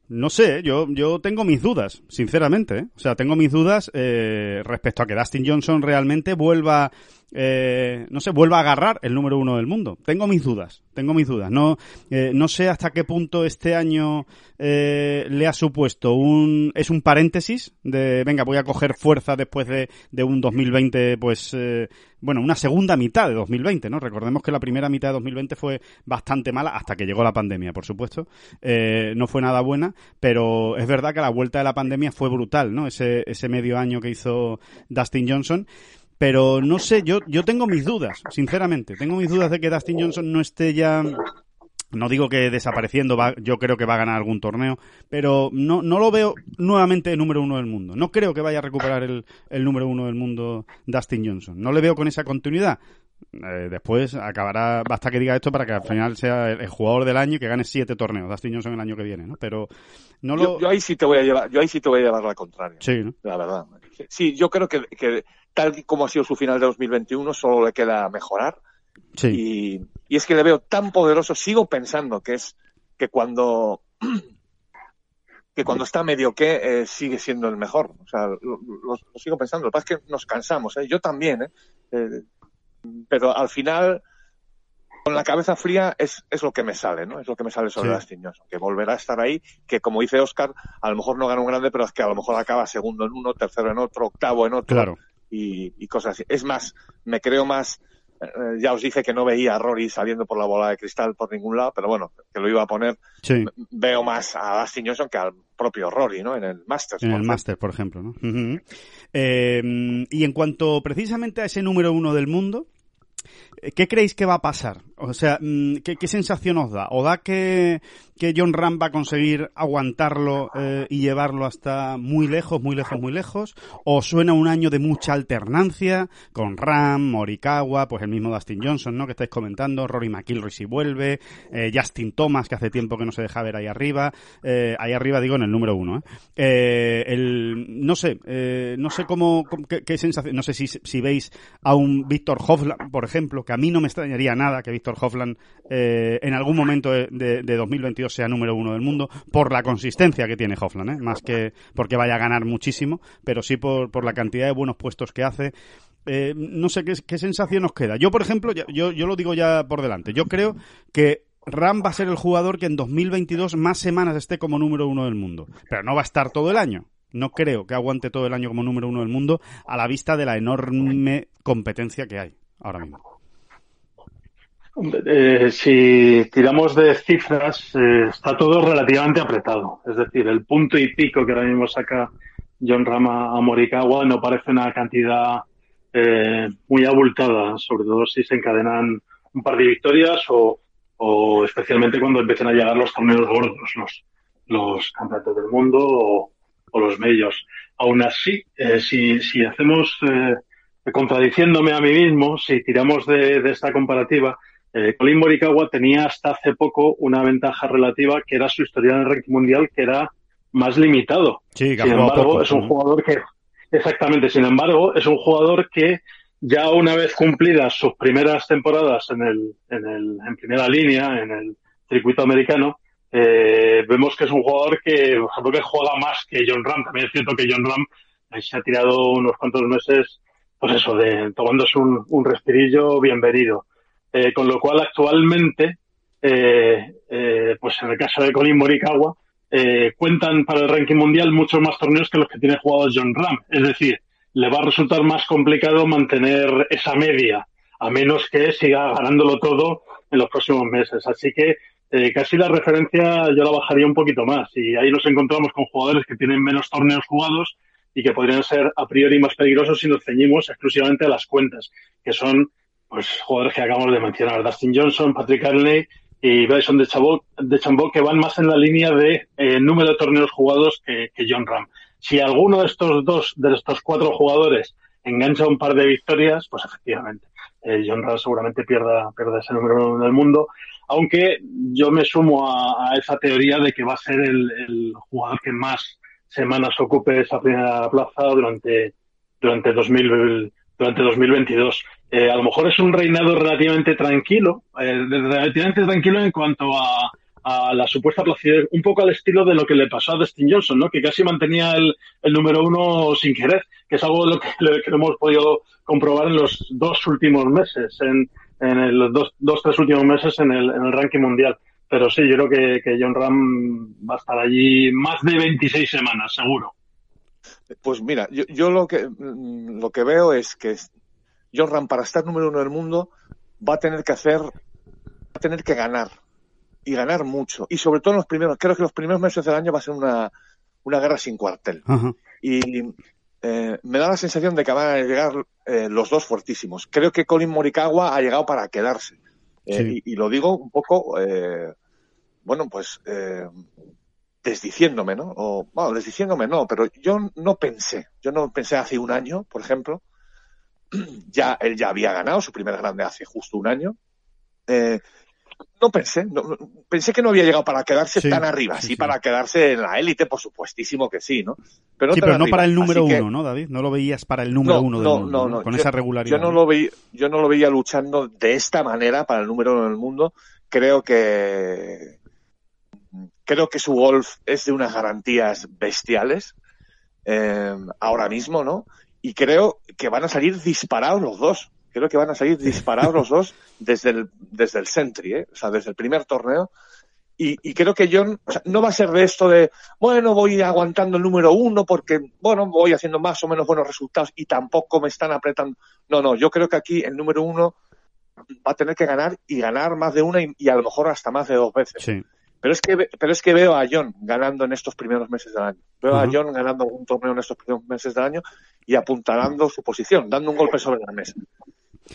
No sé, yo, yo tengo mis dudas, sinceramente. ¿eh? O sea, tengo mis dudas eh, respecto a que Dustin Johnson realmente vuelva, eh, no sé, vuelva a agarrar el número uno del mundo. Tengo mis dudas, tengo mis dudas. No, eh, no sé hasta qué punto este año eh, le ha supuesto un, es un paréntesis de, venga, voy a coger fuerza después de, de un 2020, pues, bueno, una segunda mitad de 2020, ¿no? Recordemos que la primera mitad de 2020 fue bastante mala hasta que llegó la pandemia, por supuesto. No fue nada buena, pero es verdad que la vuelta de la pandemia fue brutal, ¿no? Ese, ese medio año que hizo Dustin Johnson. Pero no sé, yo, yo tengo mis dudas, sinceramente. Tengo mis dudas de que Dustin Johnson no esté ya no digo que desapareciendo, va, yo creo que va a ganar algún torneo, pero no, no lo veo nuevamente número uno del mundo. No creo que vaya a recuperar el, el número uno del mundo Dustin Johnson. No le veo con esa continuidad. Eh, después acabará, basta que diga esto para que al final sea el, el jugador del año y que gane siete torneos, Dustin Johnson el año que viene, ¿no? Pero no lo... Yo, yo ahí sí te voy a llevar, yo ahí sí te voy a llevar la contraria. Sí, ¿no? La verdad. Sí, yo creo que, que tal y como ha sido su final de 2021, solo le queda mejorar. Sí. Y, y es que le veo tan poderoso, sigo pensando que es que cuando que cuando está medio que eh, sigue siendo el mejor. O sea, lo, lo- lo sigo pensando. Lo que pasa es que nos cansamos, ¿eh? yo también, ¿eh? Eh, pero al final, con la cabeza fría es, es lo que me sale, ¿no? Es lo que me sale sobre Sí. Dustin Johnson, que volverá a estar ahí, que como dice Oscar, a lo mejor no gana un grande, pero es que a lo mejor acaba segundo en uno, tercero en otro, octavo en otro Claro. Y, y cosas así. Es más, me creo más, eh, ya os dije que no veía a Rory saliendo por la bola de cristal por ningún lado, pero bueno, que lo iba a poner, Sí. veo más a Dustin Johnson que al propio Rory, ¿no? En el Masters. En el ejemplo. máster, por ejemplo, ¿no? Eh, y en cuanto precisamente a ese número uno del mundo, ¿qué creéis que va a pasar? O sea, mm, ¿qué, qué sensación os da? ¿O da que, que John Ram va a conseguir aguantarlo eh, y llevarlo hasta muy lejos, muy lejos, muy lejos? ¿O suena un año de mucha alternancia con Ram, Morikawa, pues el mismo Dustin Johnson, ¿no? Que estáis comentando, Rory McIlroy si vuelve, eh, Justin Thomas, que hace tiempo que no se deja ver ahí arriba, eh, ahí arriba digo en el número uno, el, no sé, no sé cómo, qué, sensación, no sé si, si veis a un Víctor Hovland, por ejemplo, que a mí no me extrañaría nada que Víctor Hovland eh, en algún momento de, de- de 2022 sea número uno del mundo, por la consistencia que tiene Hovland, ¿eh? más que porque vaya a ganar muchísimo, pero sí por, la cantidad de buenos puestos que hace. Eh, no sé qué, sensación nos queda. Yo, por ejemplo, yo lo digo ya por delante, yo creo que Ram va a ser el jugador que en 2022 más semanas esté como número uno del mundo, pero no va a estar todo el año. No creo que aguante todo el año como número uno del mundo a la vista de la enorme competencia que hay ahora mismo. Eh, si tiramos de cifras, eh, está todo relativamente apretado. Es decir, el punto y pico que ahora mismo saca John Rama a Morikawa no parece una cantidad eh, muy abultada, sobre todo si se encadenan un par de victorias o, o especialmente cuando empiecen a llegar los torneos gordos, los, los campeonatos del mundo o, los medios. Aún así, eh, si, si hacemos, eh, contradiciéndome a mí mismo, si tiramos de, de esta comparativa, eh, Colin Morikawa tenía hasta hace poco una ventaja relativa que era su historial en el ranking mundial que era más limitado. Sí, Sin embargo, poco. es un jugador que, exactamente, sin embargo, es un jugador que ya una vez cumplidas sus primeras temporadas en el, en el, en primera línea, en el circuito americano, eh, vemos que es un jugador que, por ejemplo, que juega más que John Ram. También es cierto que John Ram eh, se ha tirado unos cuantos meses, pues eso, de tomándose un, un respirillo bienvenido. Eh, con lo cual, actualmente, eh, eh, pues en el caso de Colin Morikawa, cuentan para el ranking mundial muchos más torneos que los que tiene jugados John Ram. Es decir, le va a resultar más complicado mantener esa media, a menos que siga ganándolo todo en los próximos meses. Así que casi la referencia yo la bajaría un poquito más. Y ahí nos encontramos con jugadores que tienen menos torneos jugados y que podrían ser a priori más peligrosos si nos ceñimos exclusivamente a las cuentas, que son pues jugadores que acabamos de mencionar, Dustin Johnson, Patrick Carney y Bryson de Chambó, que van más en la línea de eh, número de torneos jugados que, John Ram. Si alguno de estos dos, de estos cuatro jugadores, engancha un par de victorias, pues efectivamente, eh, John Ram seguramente pierda, pierda ese número uno del mundo. Aunque yo me sumo a, esa teoría de que va a ser el, jugador que más semanas ocupe esa primera plaza durante, durante, 2000, durante 2022. Eh, a lo mejor es un reinado relativamente tranquilo, eh, relativamente tranquilo en cuanto a, la supuesta placidez, un poco al estilo de lo que le pasó a Dustin Johnson, ¿no? que casi mantenía el, número uno sin querer, que es algo de lo que, hemos podido comprobar en los dos últimos meses, en, en los dos, dos, tres últimos meses en el, en el ranking mundial. Pero sí, yo creo que, que John Ram va a estar allí más de 26 semanas, seguro. Pues mira, yo, yo lo que mm, lo que veo es que Ram para estar número uno del mundo va a tener que hacer, va a tener que ganar y ganar mucho. Y sobre todo en los primeros, creo que los primeros meses del año va a ser una, una guerra sin cuartel. Y eh, me da la sensación de que van a llegar eh, los dos fuertísimos. Creo que Colin Morikawa ha llegado para quedarse. Eh, y, lo digo un poco, bueno, pues desdiciéndome, ¿no? O, bueno, desdiciéndome no, pero yo no pensé, yo no pensé hace un año, por ejemplo, [clears throat] ya él ya había ganado su primer grande hace justo un año. Eh, no pensé, pensé que no había llegado para quedarse tan arriba, sí, para quedarse en la élite, por supuestísimo que sí, ¿no? Pero sí, pero no para el número uno, ¿no, David? No lo veías para el número uno del mundo, no, con esa regularidad. Yo no, lo veía, yo no lo veía luchando de esta manera para el número uno del mundo. Creo que creo que su golf es de unas garantías bestiales eh, ahora mismo, ¿no? Y creo que van a salir disparados los dos. Creo que van a salir disparados los dos desde el, desde el Sentry, ¿eh? o sea, desde el primer torneo. Y, y creo que John no va a ser de esto de, bueno, voy aguantando el número uno porque, bueno, voy haciendo más o menos buenos resultados y tampoco me están apretando. No, no, yo creo que aquí el número uno va a tener que ganar y ganar más de una y, y a lo mejor hasta más de dos veces. Sí. Pero es que, pero es que veo a John ganando en estos primeros meses del año. Veo a John ganando un torneo en estos primeros meses del año y apuntalando su posición, dando un golpe sobre la mesa.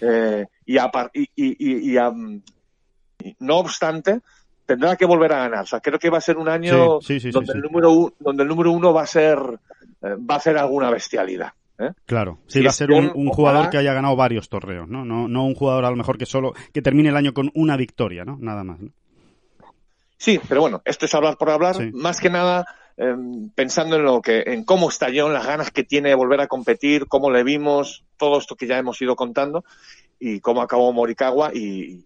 Eh, y, y, no obstante, tendrá que volver a ganar. O sea, creo que va a ser un año donde, el número donde el número uno va a ser, eh, va a hacer alguna bestialidad. ¿eh? Claro, sí, va a ser un, jugador que haya ganado varios torneos, ¿no? ¿no? No un jugador a lo mejor que solo, que termine el año con una victoria, ¿no? Nada más. Sí, pero bueno, esto es hablar por hablar. Más que nada, em, pensando en lo que, en cómo está John, las ganas que tiene de volver a competir, cómo le vimos, todo esto que ya hemos ido contando, y cómo acabó Morikawa y,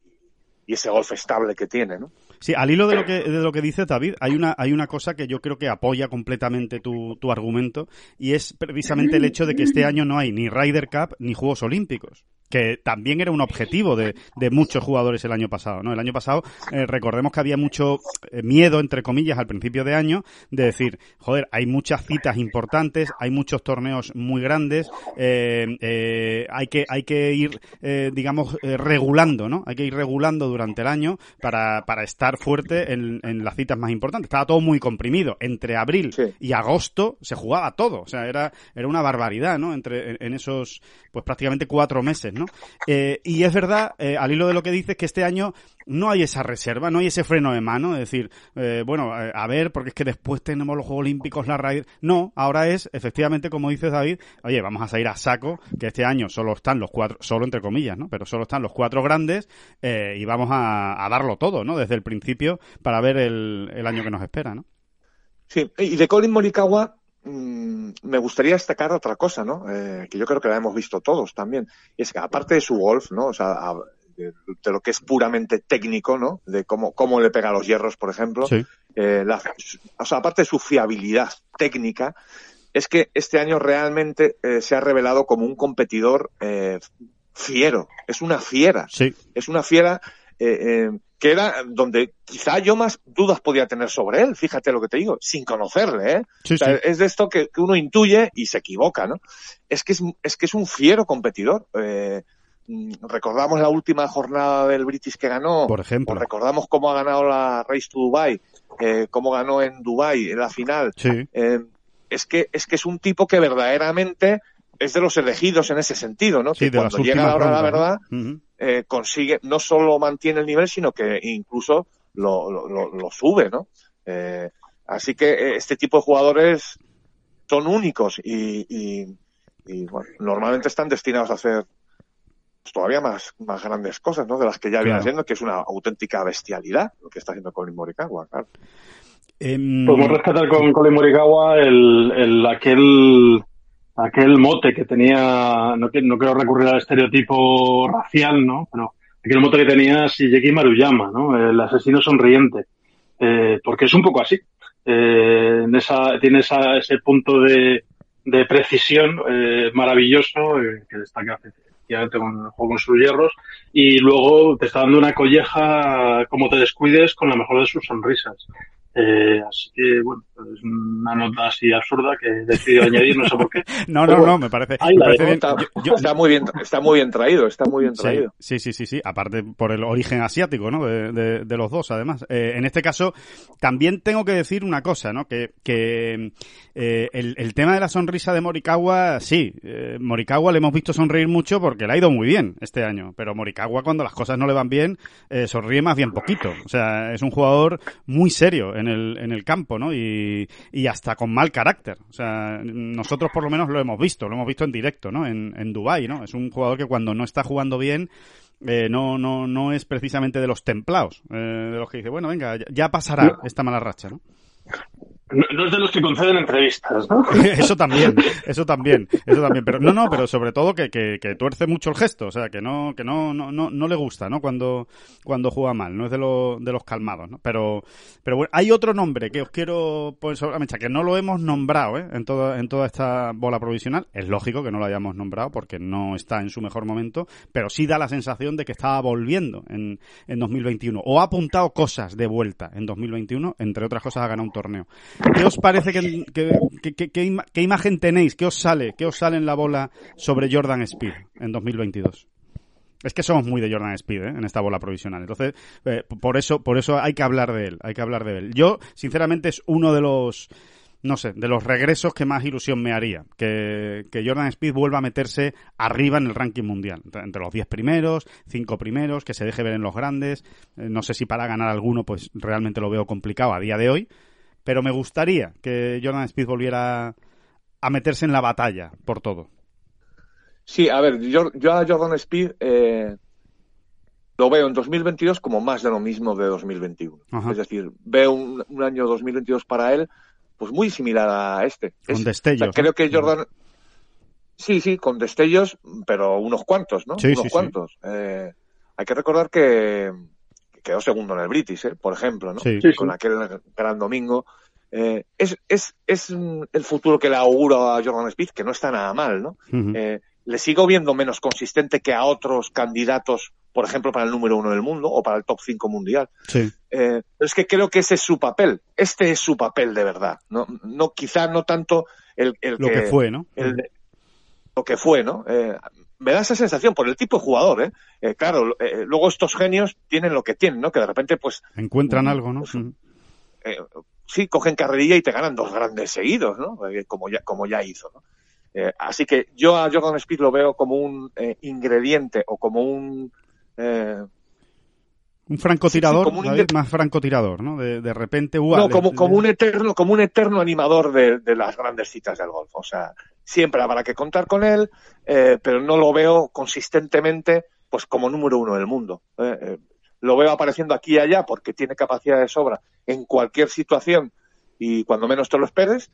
y ese golf estable que tiene, ¿no? Sí, al hilo de lo que, de lo que dice David, hay una, hay una cosa que yo creo que apoya completamente tu, tu argumento y es precisamente el hecho de que este año no hay ni Ryder Cup ni Juegos Olímpicos que también era un objetivo de, de, muchos jugadores el año pasado, ¿no? El año pasado eh, recordemos que había mucho eh, miedo, entre comillas, al principio de año de decir, joder, hay muchas citas importantes, hay muchos torneos muy grandes, eh, hay que hay que ir, digamos, regulando, ¿no? Hay que ir regulando durante el año para, para estar fuerte en, las citas más importantes. Estaba todo muy comprimido. Entre abril y agosto se jugaba todo. O sea, era, era una barbaridad, ¿no? Entre, en, esos, pues prácticamente cuatro meses, ¿no? Eh, y es verdad, eh, al hilo de lo que dices, que este año no hay esa reserva, no hay ese freno de mano, es decir, eh, bueno, a ver, porque es que después tenemos los Juegos Olímpicos, la raíz. No, ahora es, efectivamente, como dices David, oye, vamos a salir a saco, que este año solo están los cuatro, solo entre comillas, ¿no? Pero solo están los cuatro grandes y vamos a, a darlo todo, ¿no? Desde el principio para ver el, año que nos espera, ¿no? Sí, y de Colin Morikawa mm, me gustaría destacar otra cosa, ¿no? Eh, que yo creo que la hemos visto todos también. Y es que aparte de su golf, ¿no? O sea, de, lo que es puramente técnico, ¿no? De cómo, cómo le pega los hierros, por ejemplo. Eh, o sea, aparte de su fiabilidad técnica, es que este año realmente eh, se ha revelado como un competidor fiero. Es una fiera. Sí. Es una fiera que era donde quizá yo más dudas podía tener sobre él, fíjate lo que te digo, sin conocerle, ¿eh? Sí, O sea, sí. Es de esto que, que uno intuye y se equivoca, ¿no? Es que es, es que es un fiero competidor. Eh, mm, recordamos la última jornada del British que ganó, Por ejemplo. recordamos cómo ha ganado la Race to Dubai, eh, cómo ganó en Dubai en la final. Sí. Eh, es que es que es un tipo que verdaderamente es de los elegidos en ese sentido, ¿no? Sí, que cuando llega últimas la hora de la verdad. Eh, consigue, no solo mantiene el nivel, sino que incluso lo, lo, lo- lo sube, ¿no? Eh, así que eh, este tipo de jugadores son únicos y, y, y, bueno, normalmente están destinados a hacer pues, todavía más, más grandes cosas, ¿no? De las que ya viene Claro. haciendo, que es una auténtica bestialidad lo que está haciendo Colin Morikawa, claro. Em, Podemos rescatar con Colin Morikawa el, el, aquel, aquel mote que tenía, no, no quiero recurrir al estereotipo racial, ¿no? Pero aquel mote que tenía Shigeki Maruyama, ¿no? El asesino sonriente. Eh, porque es un poco así. Eh, en esa, tiene esa, ese punto de, de precisión eh, maravilloso eh, que destaca efectivamente con el juego con sus hierros y luego te está dando una colleja como te descuides con la mejor de sus sonrisas. Eh, así que, bueno, es una nota así absurda que he decidido añadir, no sé por qué. [laughs] No, no, no, me parece, me parece bien. Está, Yo- yo- está muy bien, está muy bien traído, está muy bien Sí, traído. sí, sí, sí, sí. Aparte por el origen asiático, ¿no? De, de- de los dos, además. Eh, en este caso, también tengo que decir una cosa, ¿no? Que, que eh, el, el tema de la sonrisa de Morikawa, sí. Eh, Morikawa le hemos visto sonreír mucho porque le ha ido muy bien este año. Pero Morikawa, cuando las cosas no le van bien, eh, sonríe más bien poquito. O sea, es un jugador muy serio en el, en el campo, ¿no? Y, y hasta con mal carácter. O sea, nosotros por lo menos lo hemos visto, lo hemos visto en directo, ¿no? En, en Dubái, ¿no? Es un jugador que cuando no está jugando bien, eh, no, no, no es precisamente de los templados, eh, de los que dice, bueno, venga, ya, ya pasará esta mala racha, ¿no? No, es de los que conceden entrevistas, ¿no? [laughs] eso también, eso también, eso también, pero no, no, pero sobre todo que, que, que tuerce mucho el gesto, o sea, que no, que no, no, no, no le gusta, ¿no? Cuando, cuando juega mal, no es de, lo, de los calmados, ¿no? Pero, pero bueno, hay otro nombre que os quiero poner sobre la mecha, que no lo hemos nombrado, ¿eh? En toda, en toda esta bola provisional, es lógico que no lo hayamos nombrado porque no está en su mejor momento, pero sí da la sensación de que estaba volviendo en, en 2021, o ha apuntado cosas de vuelta en 2021, entre otras cosas ha ganado un torneo. ¿Qué os parece que, que, imagen tenéis? ¿Qué os sale? ¿Qué os sale en la bola sobre Jordan Speed en 2022? Es que somos muy de Jordan Speed ¿eh? en esta bola provisional. Entonces, eh, por eso, por eso hay que hablar de él, hay que hablar de él. Yo, sinceramente, es uno de los, no sé, de los regresos que más ilusión me haría. Que, que Jordan Speed vuelva a meterse arriba en el ranking mundial. Entre- Entre los 10 primeros, 5 primeros, que se deje ver en los grandes. Eh, no sé si para ganar alguno, pues realmente lo veo complicado a día de hoy. Pero me gustaría que Jordan Speed volviera a meterse en la batalla por todo. Sí, a ver, yo, yo a Jordan Speed eh, lo veo en 2022 como más de lo mismo de 2021. Ajá. Es decir, veo un, un año 2022 para él pues muy similar a este. Con Es- destellos, o sea, creo ¿no? que Jordan... Sí, sí, con destellos, pero unos cuantos, ¿no? Sí, unos sí, sí. cuantos. Eh, hay que recordar que quedó segundo en el British, ¿eh? por ejemplo, ¿no? Sí. Sí, sí. con aquel gran domingo. Eh, es, es, es el futuro que le auguro a Jordan Speed, que no está nada mal, ¿no? Eh, le sigo viendo menos consistente que a otros candidatos, por ejemplo, para el número uno del mundo o para el top 5 mundial. Sí. Eh, pero es que creo que ese es su papel. Este es su papel de verdad. No, no quizá no tanto el, el Lo que fue, ¿no? el lo que fue, ¿no? Eh, me da esa sensación por el tipo de jugador, ¿eh? Eh, claro, eh, luego estos genios tienen lo que tienen, ¿no? Que de repente, pues, Encuentran Mm, algo, ¿no? pues, eh, sí, cogen carrerilla y te ganan dos grandes seguidos, ¿no? Como, ya, como ya hizo, ¿no? Así que yo a Jordan Speed lo veo como un eh, ingrediente o como un... Un francotirador, Sí, sí, como un David, más francotirador, ¿no? De, de repente, no, como, como un eterno, como un eterno animador de, de las grandes citas del golf. O sea, siempre habrá que contar con él, eh, pero no lo veo consistentemente, pues como número uno del mundo. eh, eh, lo veo apareciendo aquí y allá porque tiene capacidad de sobra en cualquier situación y cuando menos te lo esperes.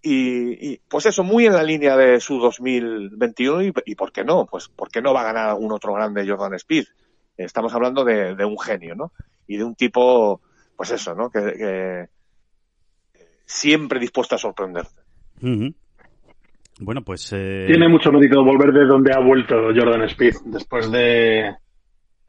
Y, y, pues eso, muy en la línea de su 2021 y, y ¿por qué no? Pues ¿por qué no va a ganar algún otro grande Jordan Speed? Estamos hablando de, de un genio, ¿no? Y de un tipo, pues eso, ¿no? Que, que siempre dispuesto a sorprenderte. Bueno, pues... eh, Tiene mucho mérito volver de donde ha vuelto Jordan Speed después de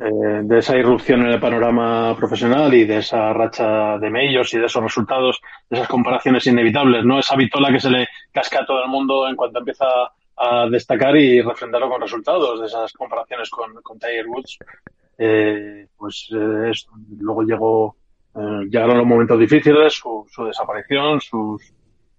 eh, de esa irrupción en el panorama profesional y de esa racha de medios y de esos resultados, de esas comparaciones inevitables, ¿no? Esa vitola que se le casca a todo el mundo en cuanto empieza a destacar y refrendarlo con resultados de esas comparaciones con, con Tiger Woods. Eh, pues eh, luego llegó, eh, llegaron los momentos difíciles, su, desaparición, sus,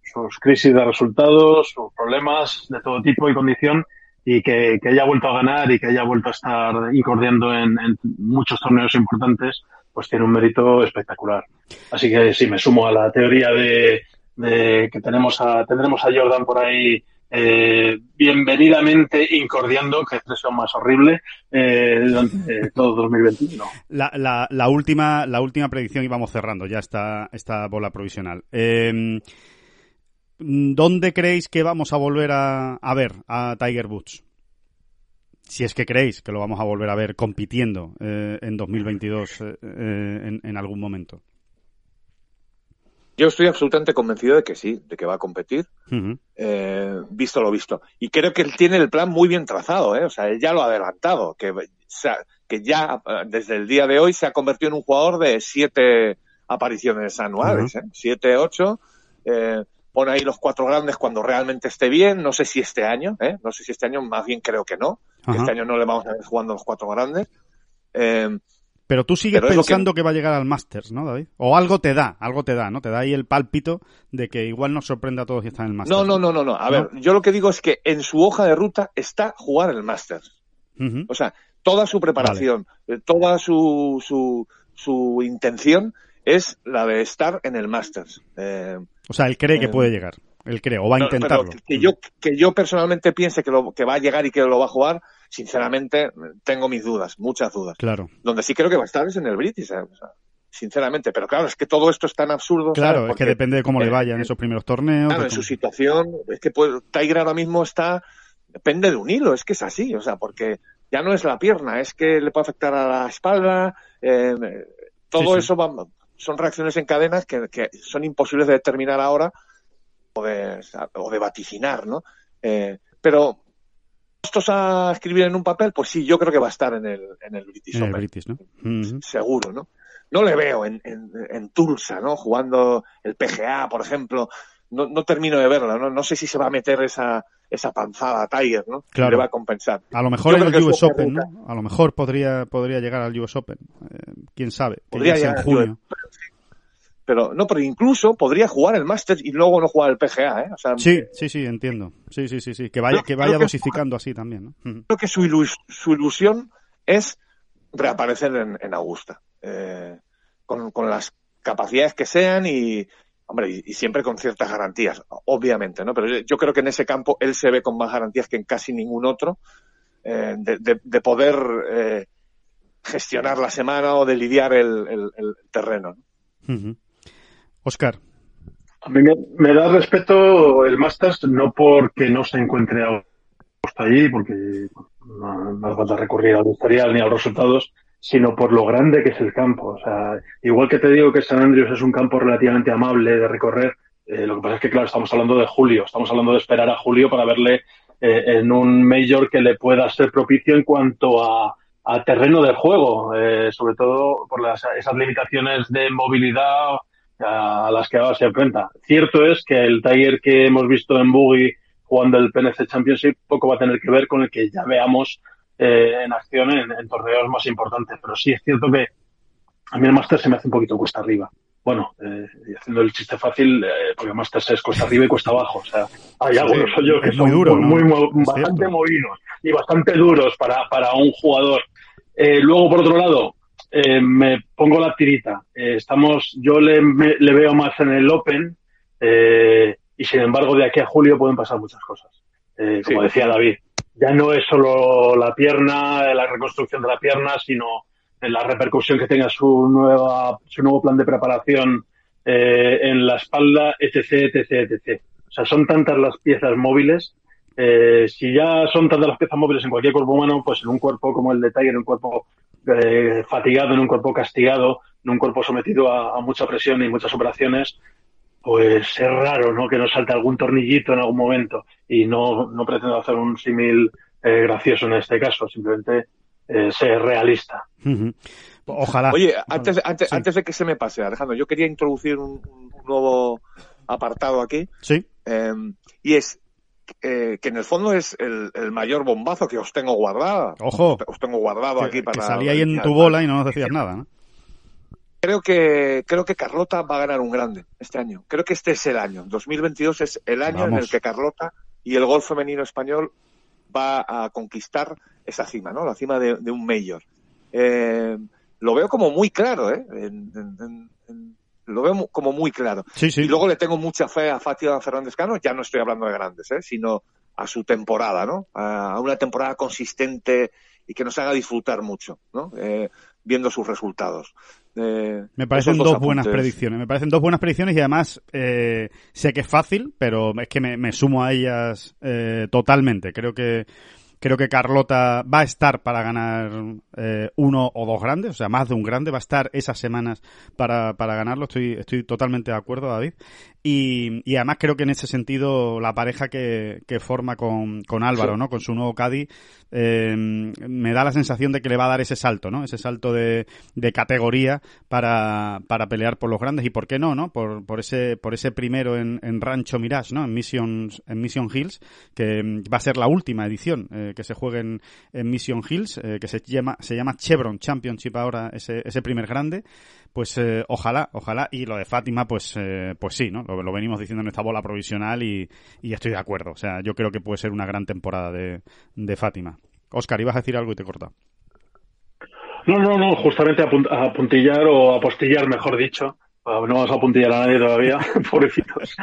sus crisis de resultados, sus problemas de todo tipo y condición y que, que, haya vuelto a ganar y que haya vuelto a estar incordiando en, en, muchos torneos importantes, pues tiene un mérito espectacular. Así que sí, me sumo a la teoría de, de que tenemos a, tendremos a Jordan por ahí eh, bienvenidamente incordiando, que expresión más horrible, eh, durante [laughs] todo 2021. La, la, la, última, la última predicción y vamos cerrando ya esta, esta bola provisional. Eh, ¿Dónde creéis que vamos a volver a, a, ver a Tiger Woods? Si es que creéis que lo vamos a volver a ver compitiendo eh, en 2022 eh, en, en, algún momento. Yo estoy absolutamente convencido de que sí, de que va a competir, uh -huh. eh, visto lo visto. Y creo que él tiene el plan muy bien trazado, ¿eh? o sea, él ya lo ha adelantado, que, que ya desde el día de hoy se ha convertido en un jugador de siete apariciones anuales, uh -huh. ¿eh? siete, ocho. Eh, pone ahí los cuatro grandes cuando realmente esté bien. No sé si este año, ¿eh? no sé si este año, más bien creo que no. Ajá. Este año no le vamos a ver jugando los cuatro grandes. Eh, pero tú sigues pero pensando que... que... va a llegar al Masters, ¿no, David? O algo te da, algo te da, ¿no? Te da ahí el pálpito de que igual nos sorprende a todos si está en el Masters. No, no, no, no, no. A ¿No? ver, yo lo que digo es que en su hoja de ruta está jugar el Masters. Uh -huh. O sea, toda su preparación, vale. toda su, su, su intención es la de estar en el Masters. Eh, o sea, él cree que puede llegar. Él cree, o va a intentarlo. que, yo, que yo personalmente piense que, lo, que va a llegar y que lo va a jugar, sinceramente, tengo mis dudas, muchas dudas. Claro. Donde sí creo que va a estar es en el British, ¿eh? o sea, sinceramente. Pero claro, es que todo esto es tan absurdo. Claro, ¿sabes? Porque, es que depende de cómo le vaya en esos primeros torneos. Claro, en su situación, es que pues, Tiger ahora mismo está, depende de un hilo, es que es así, o sea, porque ya no es la pierna, es que le puede afectar a la espalda, eh, todo sí, sí. eso va, son reacciones en cadenas que, que, son imposibles de determinar ahora o de, o de vaticinar, ¿no? Eh, pero estos a escribir en un papel, pues sí, yo creo que va a estar en el, en el British en Open. El British, ¿no? Mm -hmm. Seguro, ¿no? No le veo en, en, en, Tulsa, ¿no? Jugando el PGA, por ejemplo. No, no termino de verla, ¿no? No sé si se va a meter esa, esa panzada a Tiger, ¿no? Claro. Le va a compensar. A lo mejor en el US Open, ¿no? A lo mejor podría, podría llegar al US Open. Eh, quién sabe. Podría llegar en junio. Pero, no, pero incluso podría jugar el Masters y luego no jugar el PGA, ¿eh? O sea, sí, sí, sí, entiendo. Sí, sí, sí, sí. Que vaya, que vaya dosificando que, así también, ¿no? Creo que su, ilus, su ilusión es reaparecer en, en Augusta. Eh, con, con, las capacidades que sean y, hombre, y, y, siempre con ciertas garantías, obviamente, ¿no? Pero yo creo que en ese campo él se ve con más garantías que en casi ningún otro eh, de, de, de, poder eh, gestionar la semana o de lidiar el, el, el terreno. ¿no? Uh -huh. Oscar. A mí me, da respeto el Masters, no porque no se encuentre hasta allí, porque no, hace falta recurrir al historial ni a los resultados, sino por lo grande que es el campo. O sea, igual que te digo que San Andrews es un campo relativamente amable de recorrer, eh, lo que pasa es que, claro, estamos hablando de julio, estamos hablando de esperar a julio para verle eh, en un Major que le pueda ser propicio en cuanto a, a terreno de juego, eh, sobre todo por las, esas limitaciones de movilidad a las que ahora se enfrenta. Cierto es que el Tiger que hemos visto en Boogie jugando el PNC Championship poco va a tener que ver con el que ya veamos eh, en acción en, en, torneos más importantes, pero sí es cierto que a mí el Masters se me hace un poquito cuesta arriba. Bueno, eh, haciendo el chiste fácil, eh, porque el Masters es cuesta arriba y cuesta abajo. O sea, hay algunos sí, yo que es son muy, duro, muy, ¿no? muy, bastante movidos y bastante duros para, para un jugador. Eh, luego, por otro lado, eh, me pongo la tirita. Eh, estamos, yo le, me, le, veo más en el Open eh, y sin embargo de aquí a julio pueden pasar muchas cosas. Eh, como sí. decía David, ya no es solo la pierna, la reconstrucción de la pierna, sino la repercusión que tenga su nueva, su nuevo plan de preparación eh, en la espalda, etc, etc, etc. O sea, son tantas las piezas móviles. Eh, si ya son tantas las piezas móviles en cualquier cuerpo humano, pues en un cuerpo como el de Tiger, un cuerpo eh, fatigado, en un cuerpo castigado, en un cuerpo sometido a, a, mucha presión y muchas operaciones, pues es raro, ¿no? Que nos salte algún tornillito en algún momento. Y no, no pretendo hacer un símil eh, gracioso en este caso, simplemente eh, ser realista. Ojalá. Oye, antes, antes, antes de que se me pase, Alejandro, yo quería introducir un, un nuevo apartado aquí. Sí. Eh, y es eh, que en el fondo es el, el, mayor bombazo que os tengo guardado. Ojo. Os tengo guardado que, aquí para. Que salía ahí en tu bola y no nos decías nada, ¿no? Creo que, creo que Carlota va a ganar un grande este año. Creo que este es el año. 2022 es el año Vamos. en el que Carlota y el golf femenino español va a conquistar esa cima, ¿no? La cima de, de un mayor. Eh, lo veo como muy claro, ¿eh? En, en, en, lo veo como muy claro. Sí, sí. Y luego le tengo mucha fe a Fátima Fernández Cano, ya no estoy hablando de grandes, ¿eh? sino a su temporada, ¿no? A una temporada consistente y que nos haga disfrutar mucho, ¿no? Eh, viendo sus resultados. Eh, me parecen dos, dos buenas predicciones. Me parecen dos buenas predicciones y además eh, sé que es fácil, pero es que me, me sumo a ellas eh, totalmente. Creo que Creo que Carlota va a estar para ganar eh, uno o dos grandes, o sea, más de un grande, va a estar esas semanas para, para ganarlo. Estoy, estoy totalmente de acuerdo, David. Y, y además creo que en ese sentido la pareja que, que forma con, con Álvaro, sí. ¿no? Con su nuevo Caddy, eh, me da la sensación de que le va a dar ese salto, ¿no? Ese salto de, de categoría para, para pelear por los grandes y por qué no, ¿no? Por, por ese, por ese primero en, en Rancho Mirage, ¿no? En Mission, en Mission Hills, que va a ser la última edición. Eh, que se juegue en, Mission Hills, eh, que se llama, se llama Chevron Championship ahora, ese, ese primer grande, pues eh, ojalá, ojalá, y lo de Fátima, pues, eh, pues sí, ¿no? Lo, lo, venimos diciendo en esta bola provisional y, y, estoy de acuerdo. O sea, yo creo que puede ser una gran temporada de, de Fátima. Oscar, ibas a decir algo y te corta. No, no, no, justamente a, apuntillar o apostillar, mejor dicho, no vamos a puntillar a nadie todavía, [laughs] pobrecitos.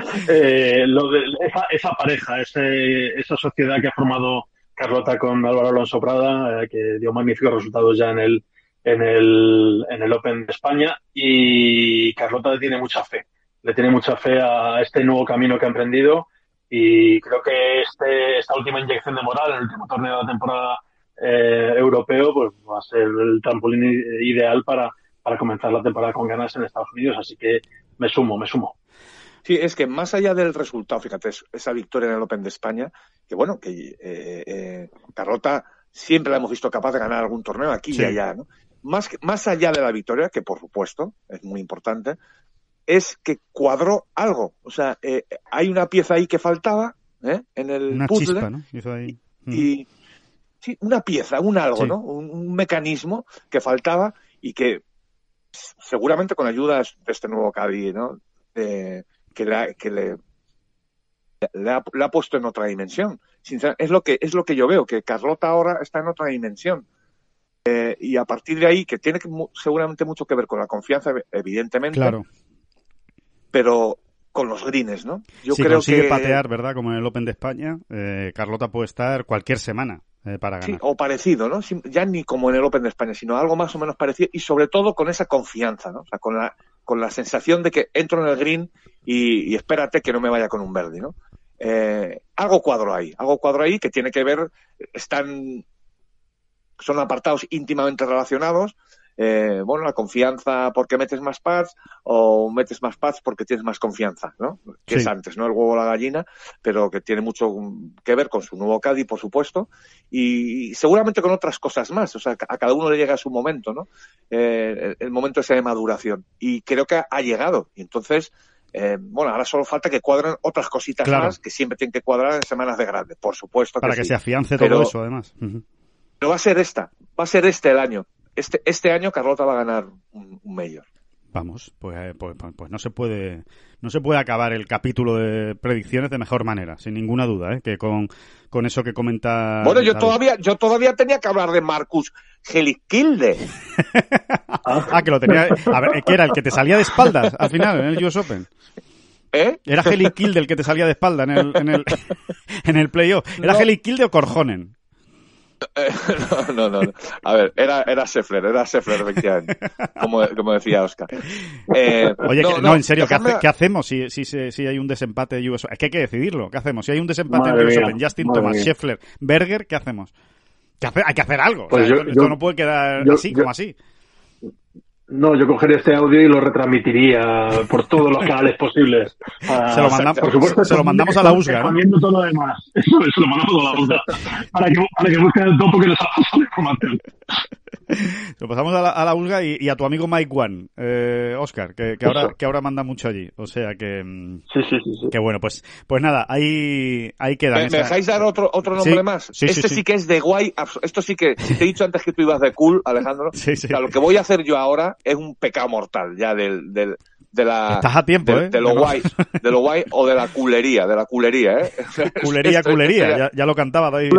Esa pareja, ese, esa sociedad que ha formado Carlota con Álvaro Alonso Prada, eh, que dio magníficos resultados ya en el, en el, en el Open de España. Y Carlota le tiene mucha fe. Le tiene mucha fe a este nuevo camino que ha emprendido. Y creo que este, esta última inyección de moral, el último torneo de la temporada eh, europeo, pues va a ser el trampolín ideal para, para comenzar la temporada con ganas en Estados Unidos. Así que me sumo, me sumo. Sí, es que más allá del resultado, fíjate, esa victoria en el Open de España, que bueno, que eh, eh, Carlota siempre la hemos visto capaz de ganar algún torneo aquí sí. y allá, ¿no? Más, más allá de la victoria, que por supuesto es muy importante, es que cuadró algo. O sea, eh, hay una pieza ahí que faltaba ¿eh? en el una puzzle. Chispa, ¿no? Ahí. Mm. Y sí, una pieza, un algo, sí. ¿no? Un, un, mecanismo que faltaba y que seguramente con ayuda de este nuevo Caddy, ¿no? De, que, le, que le, le, ha, le, ha, puesto en otra dimensión. Es lo que es lo que yo veo, que Carlota ahora está en otra dimensión. Eh, y a partir de ahí, que tiene que, seguramente mucho que ver con la confianza, evidentemente. Claro. Pero con los greens, ¿no? Yo si creo consigue que patear, ¿verdad? Como en el Open de España, eh, Carlota puede estar cualquier semana eh, para ganar. Sí, o parecido, ¿no? Ya ni como en el Open de España, sino algo más o menos parecido y sobre todo con esa confianza, ¿no? O sea, con la, con la sensación de que entro en el green y, espérate que no me vaya con un verde, ¿no? Eh, algo cuadro ahí, algo cuadro ahí que tiene que ver, están, son apartados íntimamente relacionados, eh, bueno, la confianza porque metes más pads o metes más pads porque tienes más confianza, ¿no? Que sí. es antes, ¿no? El huevo o la gallina, pero que tiene mucho que ver con su nuevo Caddy, por supuesto, y seguramente con otras cosas más. O sea, a cada uno le llega su momento, ¿no? Eh, el momento ese de maduración. Y creo que ha llegado. Y entonces, eh, bueno, ahora solo falta que cuadren otras cositas claro. más que siempre tienen que cuadrar en semanas de grande, por supuesto. Que Para sí. que se afiance todo pero, eso, además. Uh -huh. Pero va a ser esta, va a ser este el año este, este año Carlota va a ganar un, un mayor. Vamos, pues, pues, pues, no se puede no se puede acabar el capítulo de predicciones de mejor manera, sin ninguna duda, ¿eh? que con, con eso que comenta. Bueno, yo todavía yo todavía tenía que hablar de Marcus Helikilde. [laughs] ah, que lo tenía. A ver, ¿qué era el que te salía de espaldas al final en el US Open? ¿Eh? Era Helikilde el que te salía de espalda en el en el [laughs] en el playoff. ¿Era no. Helikilde o Corjonen? [laughs] no, no, no. A ver, era, era Scheffler, era Scheffler, efectivamente. Como, como decía Oscar. Eh, Oye, no, que, no, en serio, ¿qué, hace, ¿qué, hacemos si, si, si, hay un desempate de US Es que hay que decidirlo. ¿Qué hacemos? Si hay un desempate madre de US mía, Open, Justin Thomas, mía. Scheffler, Berger, ¿qué hacemos? ¿Qué hace, hay que hacer algo. Pues o sea, yo, esto, yo, no puede quedar yo, así como así. No, yo cogería este audio y lo retransmitiría por todos los canales posibles. Ah, [laughs] Se lo mandamos- por supuesto, se lo mandamos a la USGA, ¿no? Todo lo demás. [laughs] Eso, se lo mandamos a la USGA. Para que, para que busquen el topo que les ha pasado la información. [laughs] Lo pasamos a la, a la USGA y, y a tu amigo Mike One, eh, Oscar, que, que ahora, que ahora manda mucho allí. O sea que, mm, Sí, sí, sí. sí. que bueno, pues, pues nada, ahí, ahí queda. ¿Me, me dejáis dar otro, otro nombre Sí, más? sí, este sí. sí, que es de guay. Esto sí que, si te he dicho antes que tú ibas de cool, Alejandro, Sí, sí. o sea, lo que voy a hacer yo ahora es un pecado mortal ya del, del, de la... Estás a tiempo, de, ¿eh? de lo no- guay, de lo guay o de la culería, de la culería, ¿eh? [laughs] Culería, culería, ya- lo cantaba David.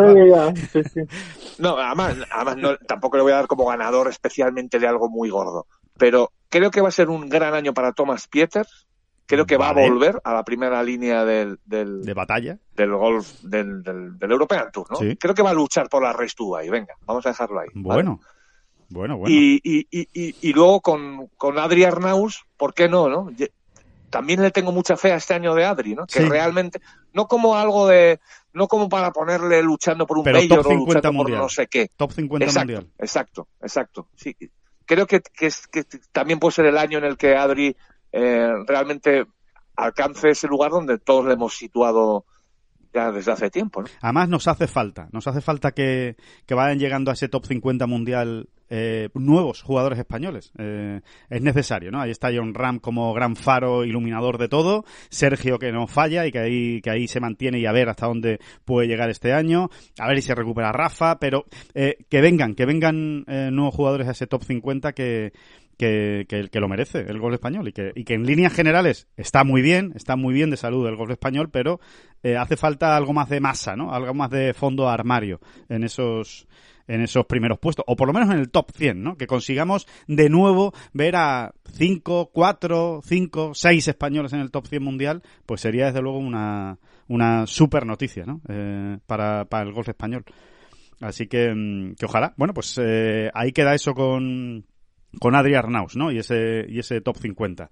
No, además, además no, tampoco le voy a dar como ganador especialmente de algo muy gordo. Pero creo que va a ser un gran año para Thomas Pieters. Creo que va a volver a la primera línea del, del, De batalla. del golf, del, del, del European Tour, ¿no? Sí. Creo que va a luchar por la Race to Dubai. Venga, vamos a dejarlo ahí. ¿vale? Bueno. Y, y, y, y, luego con, con Adri Arnaus, ¿por qué no, no? También le tengo mucha fe a este año de Adri, ¿no? Que Sí. realmente, no como algo de, no como para ponerle luchando por un Pero mayor top o 50 luchando por mundial. no sé qué. Top 50 Exacto, mundial. exacto, exacto. Sí. Creo que, que, es- que también puede ser el año en el que Adri eh, realmente alcance ese lugar donde todos le hemos situado ya desde hace tiempo, ¿no? Además nos hace falta, nos hace falta que, que vayan llegando a ese top 50 mundial eh, nuevos jugadores españoles. Eh, es necesario, ¿no? Ahí está John Ram como gran faro iluminador de todo, Sergio que no falla y que ahí, que ahí se mantiene y a ver hasta dónde puede llegar este año, a ver si se recupera Rafa, pero eh, que vengan, que vengan eh, nuevos jugadores a ese top 50 que, que, que, que lo merece el gol español y que, y que en líneas generales está muy bien, está muy bien de salud el gol español, pero eh, hace falta algo más de masa, ¿no? Algo más de fondo armario en esos en esos primeros puestos, o por lo menos en el top 100, ¿no? Que consigamos de nuevo ver a 5, 4, 5, 6 españoles en el top 100 mundial, pues sería desde luego una, una super noticia, ¿no? Eh, para, para el golf español. Así que, mm, que ojalá. Bueno, pues eh, ahí queda eso con, con Adri Arnaus, ¿no? Y ese, y ese top 50.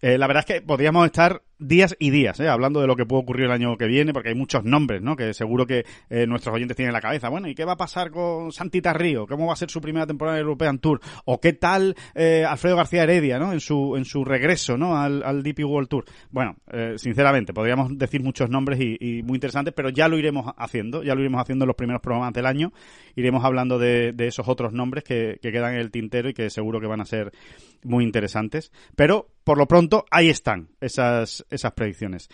Eh, la verdad es que podríamos estar días y días, ¿eh? hablando de lo que puede ocurrir el año que viene, porque hay muchos nombres, ¿no? Que seguro que eh, nuestros oyentes tienen en la cabeza. Bueno, ¿y qué va a pasar con Santita Río? ¿Cómo va a ser su primera temporada en el European Tour? ¿O qué tal eh, Alfredo García Heredia, ¿no? En su, en su regreso, ¿no? Al, al DP World Tour. Bueno, eh, sinceramente, podríamos decir muchos nombres y, y muy interesantes, pero ya lo iremos haciendo, ya lo iremos haciendo en los primeros programas del año. Iremos hablando de, de esos otros nombres que, que quedan en el tintero y que seguro que van a ser muy interesantes. Pero, por lo pronto, ahí están esas, esas predicciones.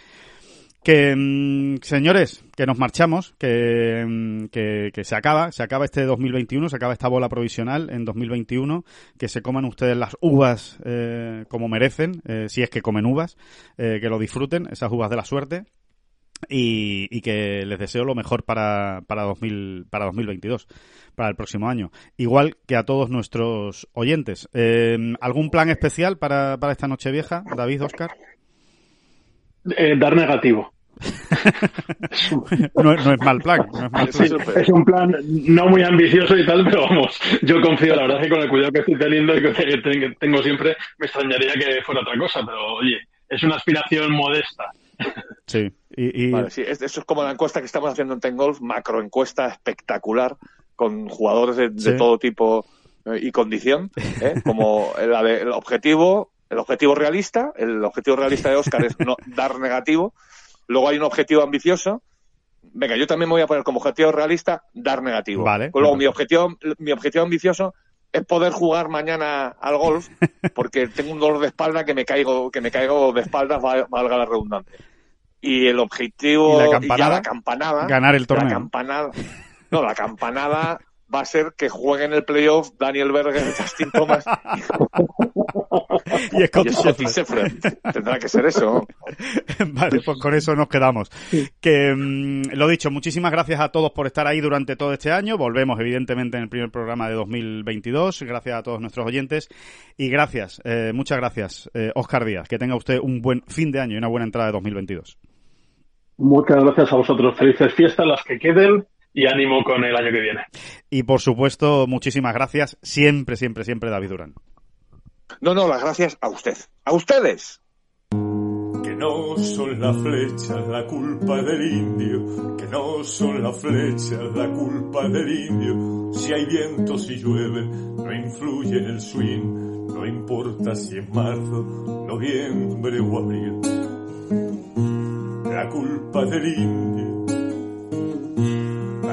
Que, mm, señores, que nos marchamos, que, mm, que, que se acaba, se acaba este 2021, se acaba esta bola provisional en 2021, que se coman ustedes las uvas eh, como merecen, eh, si es que comen uvas, eh, que lo disfruten, esas uvas de la suerte, y, y que les deseo lo mejor para, para, 2000, para 2022, para el próximo año. Igual que a todos nuestros oyentes. Eh, ¿Algún plan especial para, para esta noche vieja, David, Oscar? Eh, dar negativo. [laughs] No, no es mal plan. No es mal Sí, plan. sí. Es un plan no muy ambicioso y tal, pero vamos, yo confío, la verdad es que con el cuidado que estoy teniendo y que tengo siempre, me extrañaría que fuera otra cosa, pero oye, es una aspiración modesta. [laughs] Sí. Y, y- Vale, sí, es- eso es como la encuesta que estamos haciendo en Ten Golf, macro encuesta espectacular, con jugadores de, de Sí. todo tipo eh, y condición, ¿eh? como la de- el objetivo, el objetivo realista, el objetivo realista de Oscar es no [laughs] dar negativo, luego hay un objetivo ambicioso, venga, yo también me voy a poner como objetivo realista dar negativo. Vale. Luego mi objetivo, mi objetivo ambicioso es poder jugar mañana al golf, [laughs] porque tengo un dolor de espalda que me caigo, que me caigo de espaldas, val- valga la redundancia. Y el objetivo ¿Y la ya campanada? la campanada, Ganar el la torneo. campanada, no, la campanada [laughs] va a ser que jueguen el playoff Daniel Berger, Justin Thomas [laughs] y Scott y. Tendrá que ser eso. [laughs] Vale, pues con eso nos quedamos. Que mm, lo dicho, muchísimas gracias a todos por estar ahí durante todo este año. Volvemos, evidentemente, en el primer programa de 2022. Gracias a todos nuestros oyentes. Y gracias, eh, muchas gracias, eh, Oscar Díaz. Que tenga usted un buen fin de año y una buena entrada de 2022. Muchas gracias a vosotros, felices fiestas las que queden y ánimo con el año que viene. Y por supuesto, muchísimas gracias. Siempre, siempre, siempre, David Durán. No, no, las gracias a usted. ¡A ustedes! Que no son las flechas la culpa del indio, que no son las flechas la culpa del indio. Si hay viento, si llueve, no influye en el swing. no importa si es marzo, noviembre o abril. La culpa del indio,